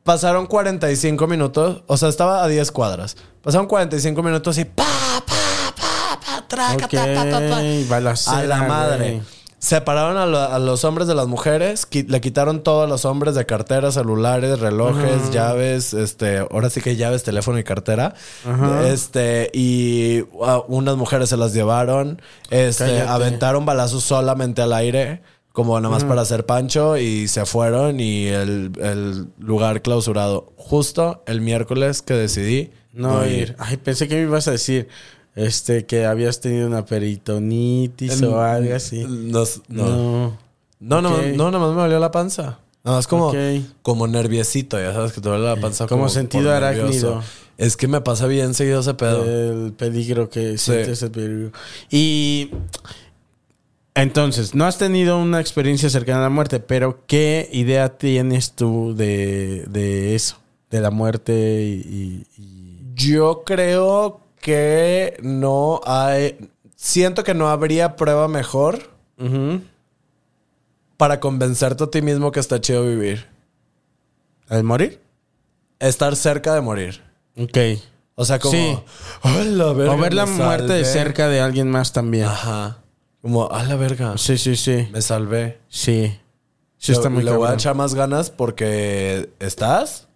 Pasaron 45 minutos, o sea, estaba a 10 cuadras. Pasaron 45 minutos y pa, pa, pa, pa, traca, Ok, pa, pa, pa, pa. balacera, A la madre. Separaron a, lo- a los hombres de las mujeres, qui- le quitaron todos los hombres de carteras, celulares, relojes, llaves, este, ahora sí que llaves, teléfono y cartera. Este, y uh, unas mujeres se las llevaron, este, Cállate. aventaron balazos solamente al aire, como nada más para hacer pancho, y se fueron y el, el lugar clausurado. Justo el miércoles que decidí No ir. Ay, pensé que me ibas a decir este que habías tenido una peritonitis o algo así. No, no. No. No, no, Ok. no, nada más me dolió la panza. Nada más como, Ok. como nerviosito, ya sabes que te duele la panza. Como sentido por arácnido. Es que me pasa bien seguido ese pedo. El peligro que sientes el peligro. Y entonces, no has tenido una experiencia cercana a la muerte, pero ¿qué idea tienes tú de, de eso? De la muerte y- y- Yo creo que no hay. Siento que no habría prueba mejor para convencerte a ti mismo que está chido vivir. ¿Al morir? Estar cerca de morir. Ok. O sea, como. Sí. "A la verga, o ver la muerte de salvé". cerca de alguien más también. Ajá. Como, a la verga. Sí, sí, sí. Me salvé. Sí. Sí, está Le- muy Le voy a echar más ganas porque estás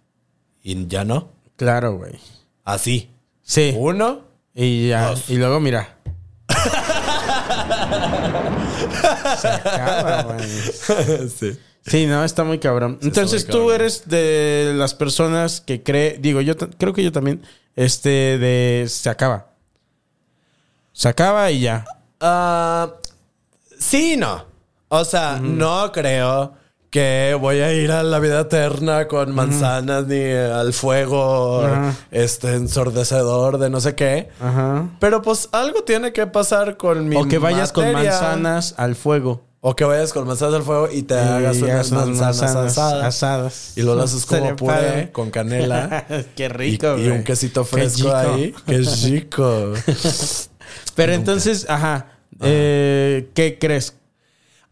y ya no. Claro, güey. Así. Sí. Uno. Y ya. Dos. Y luego, mira. Se acaba, güey. sí. Sí, no, está muy cabrón. Entonces muy tú eres de las personas que cree, digo, yo creo que yo también, este, de se acaba. Se acaba y ya. Ah, sí y no. O sea, no creo que voy a ir a la vida eterna con manzanas ni al fuego este ensordecedor de no sé qué. Pero pues algo tiene que pasar con mi O que vayas con manzanas al fuego. O que vayas con manzanas al fuego y te hagas Y unas hagas unas manzanas, asadas. asadas. Y lo haces como puré con canela. Qué y, rico, y güey. un quesito fresco ahí. Qué chico. Pero entonces, ajá. eh, ¿Qué crees?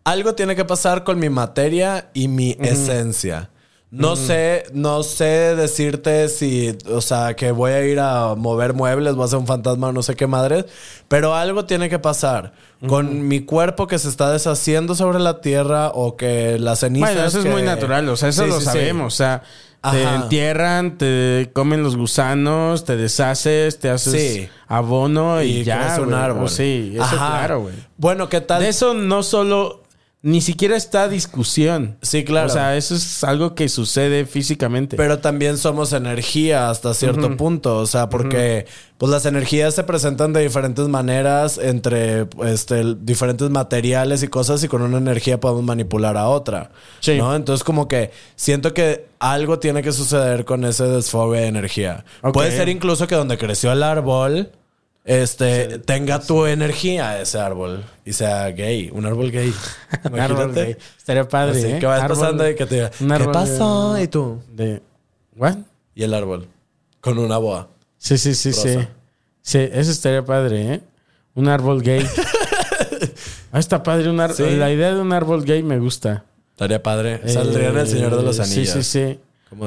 Algo tiene que pasar con mi materia y mi esencia. No sé, no sé decirte si, o sea, que voy a ir a mover muebles, voy a ser un fantasma no sé qué madre, pero algo tiene que pasar con mi cuerpo que se está deshaciendo sobre la tierra o que las cenizas. Bueno, eso es muy natural, o sea, eso Sí, lo sí, sí. sabemos. O sea, te Ajá. entierran, te comen los gusanos, te deshaces, te haces Sí. abono y, Y ya. crece un árbol. Sí, eso Ajá. claro, güey. Bueno, ¿qué tal? De eso no solo, ni siquiera está discusión. Sí, claro. O sea, eso es algo que sucede físicamente. Pero también somos energía hasta cierto punto. O sea, porque pues las energías se presentan de diferentes maneras entre este, diferentes materiales y cosas y con una energía podemos manipular a otra. Sí. ¿no? Entonces como que siento que algo tiene que suceder con ese desfogue de energía. Puede ser incluso que donde creció el árbol este tenga tu energía ese árbol y sea gay, un árbol gay. Un árbol Imagínate. gay. Estaría padre, Así ¿eh? que vas Árbol- pasando y que te diga, un ¿qué pasó? de- Y tú, De, ¿What? y el árbol con una boa. Sí, sí, sí, sí. Rosa. Sí, eso estaría padre, ¿eh? Un árbol gay. ah, está padre. Un ar- Sí. La idea de un árbol gay me gusta. Estaría padre. Saldría en el Señor de los Eh, Anillos. Sí, sí, sí.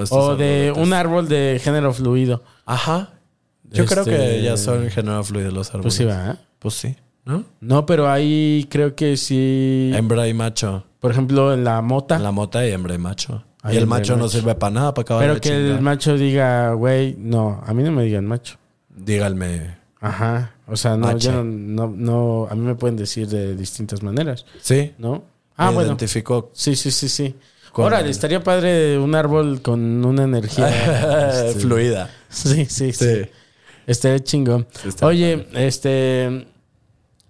O de un árbol de género fluido. Ajá. Yo creo Este- que ya son género fluido los árboles. Pues sí, va. ¿eh? Pues sí. ¿No? No, pero ahí creo que sí. Hembra y macho. Por ejemplo, en la mota. La mota y hembra y macho. Y el macho no sirve para nada, para acabar pero de que el macho diga, güey, no, a mí no me digan macho. Díganme. Ajá. O sea, no, yo no, no, no- a mí me pueden decir de distintas maneras, Sí. ¿no? Ah, Me bueno. identifico. Sí, sí, sí, sí. Órale, estaría padre un árbol con una energía. este, Fluida. Sí, sí, sí. Sí. Estaría chingón. Oye, este.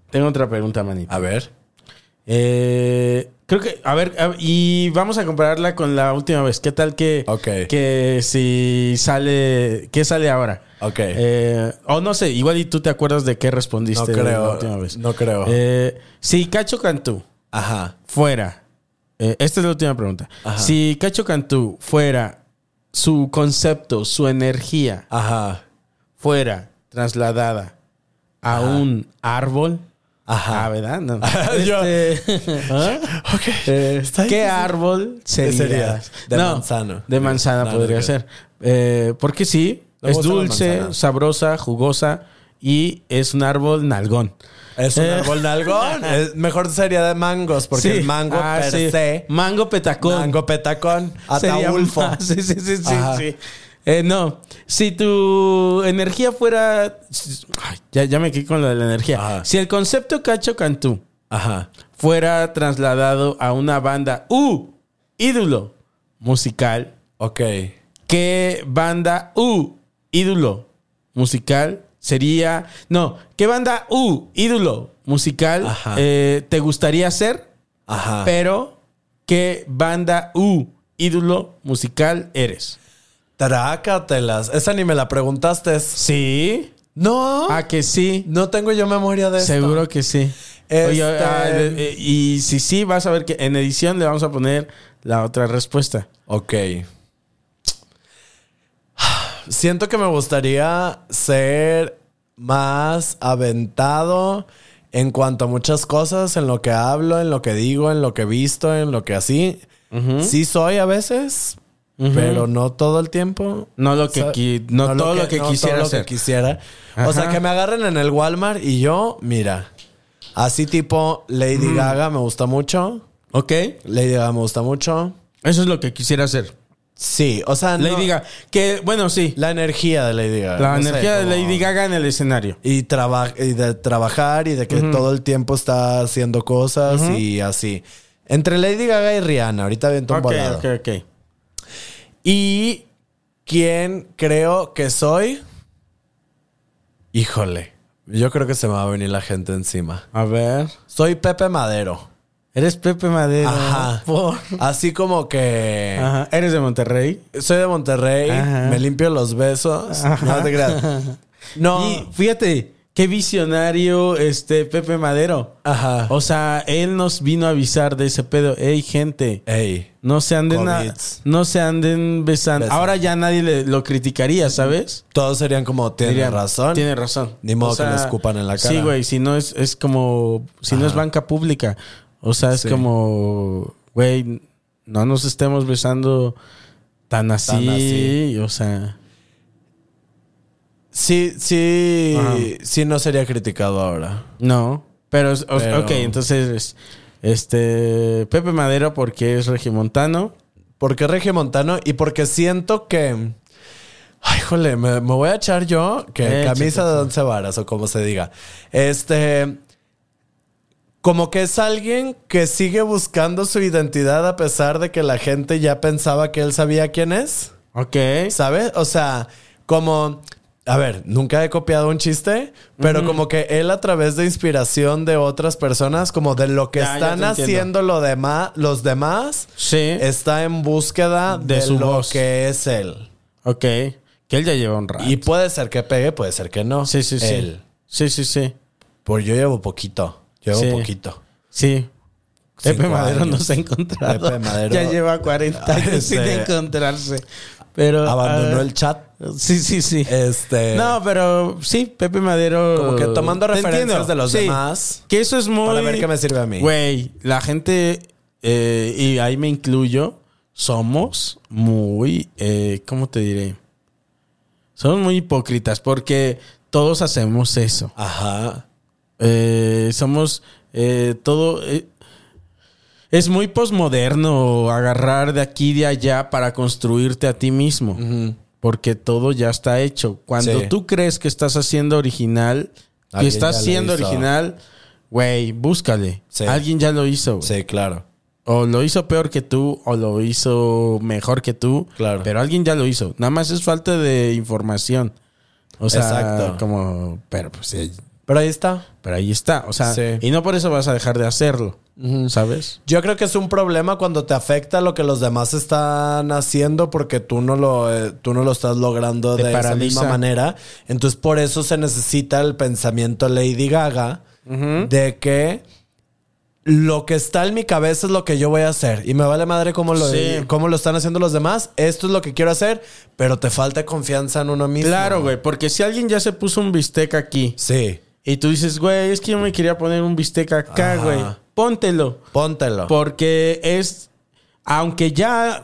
Tengo otra pregunta, manito. A ver. Eh, creo que, a ver, a- y vamos a compararla con la última vez. ¿Qué tal que, Ok. que si sale, qué sale ahora? Ok. Eh, o no sé, igual y tú te acuerdas de qué no respondiste la última vez. No creo. Eh, si Cacho Cantú Ajá. fuera, eh, esta es la última pregunta. Ajá. Si Cacho Cantú fuera su concepto, su energía Ajá. Fuera trasladada a un árbol. Ajá. Ah, ¿verdad? No. Yo- Este, ¿ah? ¿Qué árbol sería? sería? De No, manzano. De manzana No, podría ser. Eh, porque sí, es dulce, sabrosa, jugosa y es un árbol nalgón. Es un Eh. árbol nalgón. Es- mejor sería de mangos, porque Sí. el mango Ah, per sí. se. Mango petacón. Mango petacón. Ataulfo. más- Sí, sí, sí, sí. Sí. Eh, no, si tu energía fuera... Ay, ya, ya me quedé con lo de la energía. Ajá. Si el concepto Cacho Cantú Ajá. fuera trasladado a una banda, ¡uh! Ídolo musical, Ok. ¿qué banda, uh! Ídolo musical sería... No, ¿qué banda, uh! Ídolo musical eh, te gustaría ser? Ajá. Pero, ¿qué banda, uh! Ídolo musical eres? Trácatelas. Esa ni me la preguntaste. Sí. No. Ah, que sí. No tengo yo memoria de esto. Seguro que sí. Este- Oye, ah, de- eh, y si sí, vas a ver que en edición le vamos a poner la otra respuesta. Ok. Siento que me gustaría ser más aventado en cuanto a muchas cosas, en lo que hablo, en lo que digo, en lo que he visto, en lo que así. Sí soy a veces, pero no todo el tiempo. No lo que qui- no todo lo que no quisiera todo lo que hacer. quisiera. O sea, que me agarren en el Walmart y yo, mira, así tipo Lady Gaga me gusta mucho. ¿Ok? Lady Gaga me gusta mucho. Eso es lo que quisiera hacer. Sí, o sea, no- Lady Gaga. Que, bueno, sí. la energía de Lady Gaga. La no sé, energía de Lady Gaga en el escenario. Y, traba- y de trabajar y de que todo el tiempo está haciendo cosas y así. Entre Lady Gaga y Rihanna, ahorita viento un Ok, ok, ok. Y quién creo que soy. Híjole, yo creo que se me va a venir la gente encima. A ver. Soy Pepe Madero. Eres Pepe Madero. Ajá. Por- Así como que Ajá. Eres de Monterrey. soy de Monterrey, Ajá. me limpio los besos. No te creas. No. Y fíjate, qué visionario este Pepe Madero. Ajá. O sea, él nos vino a avisar de ese pedo. Ey, gente, Ey. no se anden, a- no se anden besando. Ahora ya nadie le, lo criticaría, ¿sabes? Todos serían como, tiene Dirían, razón. Tiene razón. Ni modo que le escupan en la cara. Sí, güey, si no es, es como, si no es banca pública. O sea, es Sí. como, güey, no nos estemos besando tan así. Tan así. O sea, Sí, sí, Ajá. sí no sería criticado ahora. no. Pero, es- ok, entonces, este, Pepe Madero porque es regimontano. Porque regimontano y porque siento que. Ay, jole, me, me voy a echar yo que Échate, camisa de once varas o como se diga. Este. Como que es alguien que sigue buscando su identidad a pesar de que la gente ya pensaba que él sabía quién es. Ok. ¿Sabes? O sea, como. A ver, nunca he copiado un chiste, pero como que él a través de inspiración de otras personas, como de lo que Ya, están haciendo lo demás, los demás, Sí. está en búsqueda de, De su lo voz. que es él. Ok. Que él ya lleva un rato. Y puede ser que pegue, puede ser que no. sí, sí, sí. Él. Sí, sí, sí. Pues yo llevo poquito. Llevo Sí. poquito. Sí. Pepe Madero años. no se ha encontrado. Pepe Madero- Ya lleva 40 años sin encontrarse. Pero. Abandonó ah, el chat. Sí, sí, sí. Este. No, pero sí, Pepe Madero. Como que tomando referencias entiendo, de los sí. demás. Que eso es muy. Para ver qué me sirve a mí. Güey, la gente, eh, y ahí me incluyo, somos muy. eh, ¿Cómo te diré? Somos muy hipócritas porque todos hacemos eso. Ajá. Eh, somos eh, todo. eh, es muy posmoderno agarrar de aquí y de allá para construirte a ti mismo. Porque todo ya está hecho. Cuando Sí. tú crees que estás haciendo original, que estás siendo original, güey, búscale. Sí. Alguien ya lo hizo. Sí, claro. O lo hizo peor que tú, o lo hizo mejor que tú. Claro. Pero alguien ya lo hizo. Nada más es falta de información. O sea, Exacto. como. Pero pues sí, Pero ahí está. pero ahí está. O sea, Sí. y no por eso vas a dejar de hacerlo. ¿Sabes? Yo creo que es un problema cuando te afecta lo que los demás están haciendo porque tú no lo, eh, tú no lo estás logrando Te de esa paraliza. misma manera. Entonces, por eso se necesita el pensamiento Lady Gaga de que lo que está en mi cabeza es lo que yo voy a hacer. Y me vale madre cómo lo, Sí. cómo lo están haciendo los demás. Esto es lo que quiero hacer, pero te falta confianza en uno mismo. Claro, güey. Porque si alguien ya se puso un bistec aquí Sí, y tú dices, güey, es que yo me quería poner un bistec acá, Ajá. güey. Póntelo. póntelo. Porque es. Aunque ya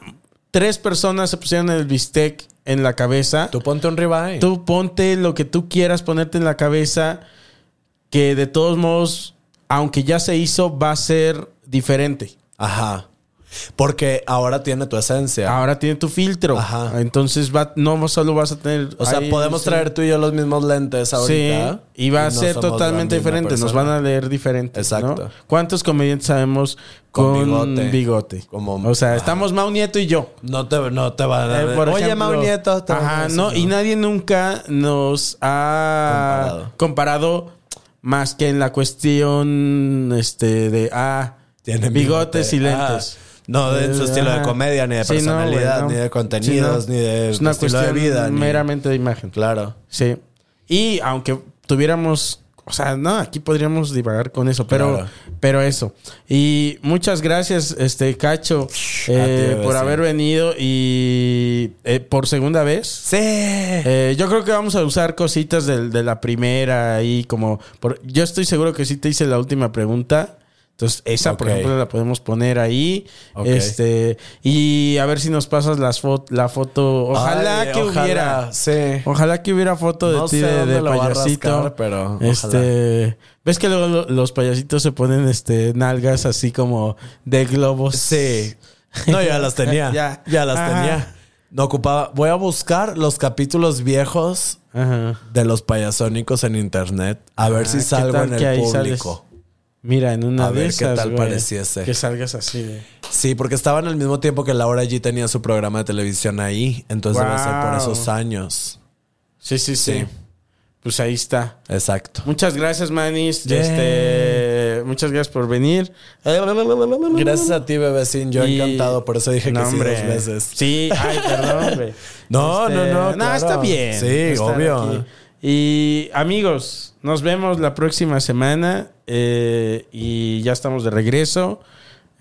tres personas se pusieron el bistec en la cabeza. Tú ponte un ribeye. Tú ponte lo que tú quieras ponerte en la cabeza, que de todos modos, aunque ya se hizo, va a ser diferente. Ajá. Porque ahora tiene tu esencia. Ahora tiene tu filtro. Ajá. Entonces va, no solo vas a tener. O sea, ahí, podemos sí. traer tú y yo los mismos lentes ahorita. Sí, y va a no ser totalmente diferente. Nos van a leer diferente. Exacto. ¿Cuántos comediantes sabemos Con con, bigote. bigote? Como- o sea, Ajá. estamos Mau Nieto y yo. No te, no te van a Eh, por Oye, ejemplo, Mau Nieto. te Ajá, no, y nadie nunca nos ha Comparado. comparado, más que en la cuestión este de ah, Tiene bigotes bigote. y lentes. Ah, no de su estilo de comedia, ni de Sí, no, personalidad, güey, no. ni de contenidos, Sí, ni de es una estilo cuestión de vida. ni- meramente de imagen. Claro. Sí. Y aunque tuviéramos, o sea, no, aquí podríamos divagar con eso, pero, Claro. pero eso. Y muchas gracias, este Cacho, eh, ti, por haber venido y eh, por segunda vez. Sí. Eh, yo creo que vamos a usar cositas del- de, la primera y como... por- yo estoy seguro que sí te hice la última pregunta. Entonces, esa, por ejemplo, la podemos poner ahí. Este, y a ver si nos pasas las fo- la foto. Ojalá Ay, que ojalá, hubiera. Sí. Ojalá que hubiera foto de No ti de, payasito. rascar, pero este, ves que luego lo- los payasitos se ponen este nalgas así como de globos. Sí. No, ya las tenía. Ya. ya. las Ajá. tenía. No ocupaba. Voy a buscar los capítulos viejos Ajá. de los payasónicos en internet. A ver Ah, si ¿qué salgo en el público. Mira, en una A de ver qué tal pareciese. Que salgas así de... Sí, porque estaban al mismo tiempo que Laura G tenía su programa de televisión ahí. Entonces debe ser por Wow. esos años. Sí, sí, sí, Sí. Pues ahí está. Exacto. Muchas gracias, Manis. Yeah. Este, muchas gracias por venir. Gracias a ti, bebecín. Yo Y- encantado. Por eso dije que No, sí hombre. dos veces. Sí, ay, perdón, güey. No, Este, no, no, No, claro. está bien. Sí, obvio. aquí. Y amigos, nos vemos la próxima semana. eh, y ya estamos de regreso.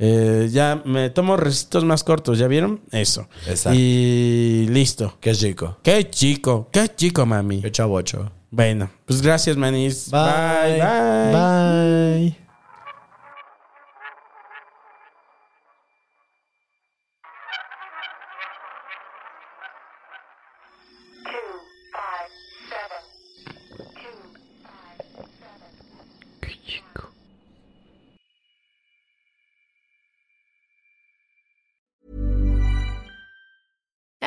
Eh, ya me tomo recitos más cortos, ¿ya vieron? Eso. Exacto. Y listo. Qué chico. Qué chico, qué chico, mami. Qué chavocho. Bueno, pues gracias, manis. Bye. bye. Bye.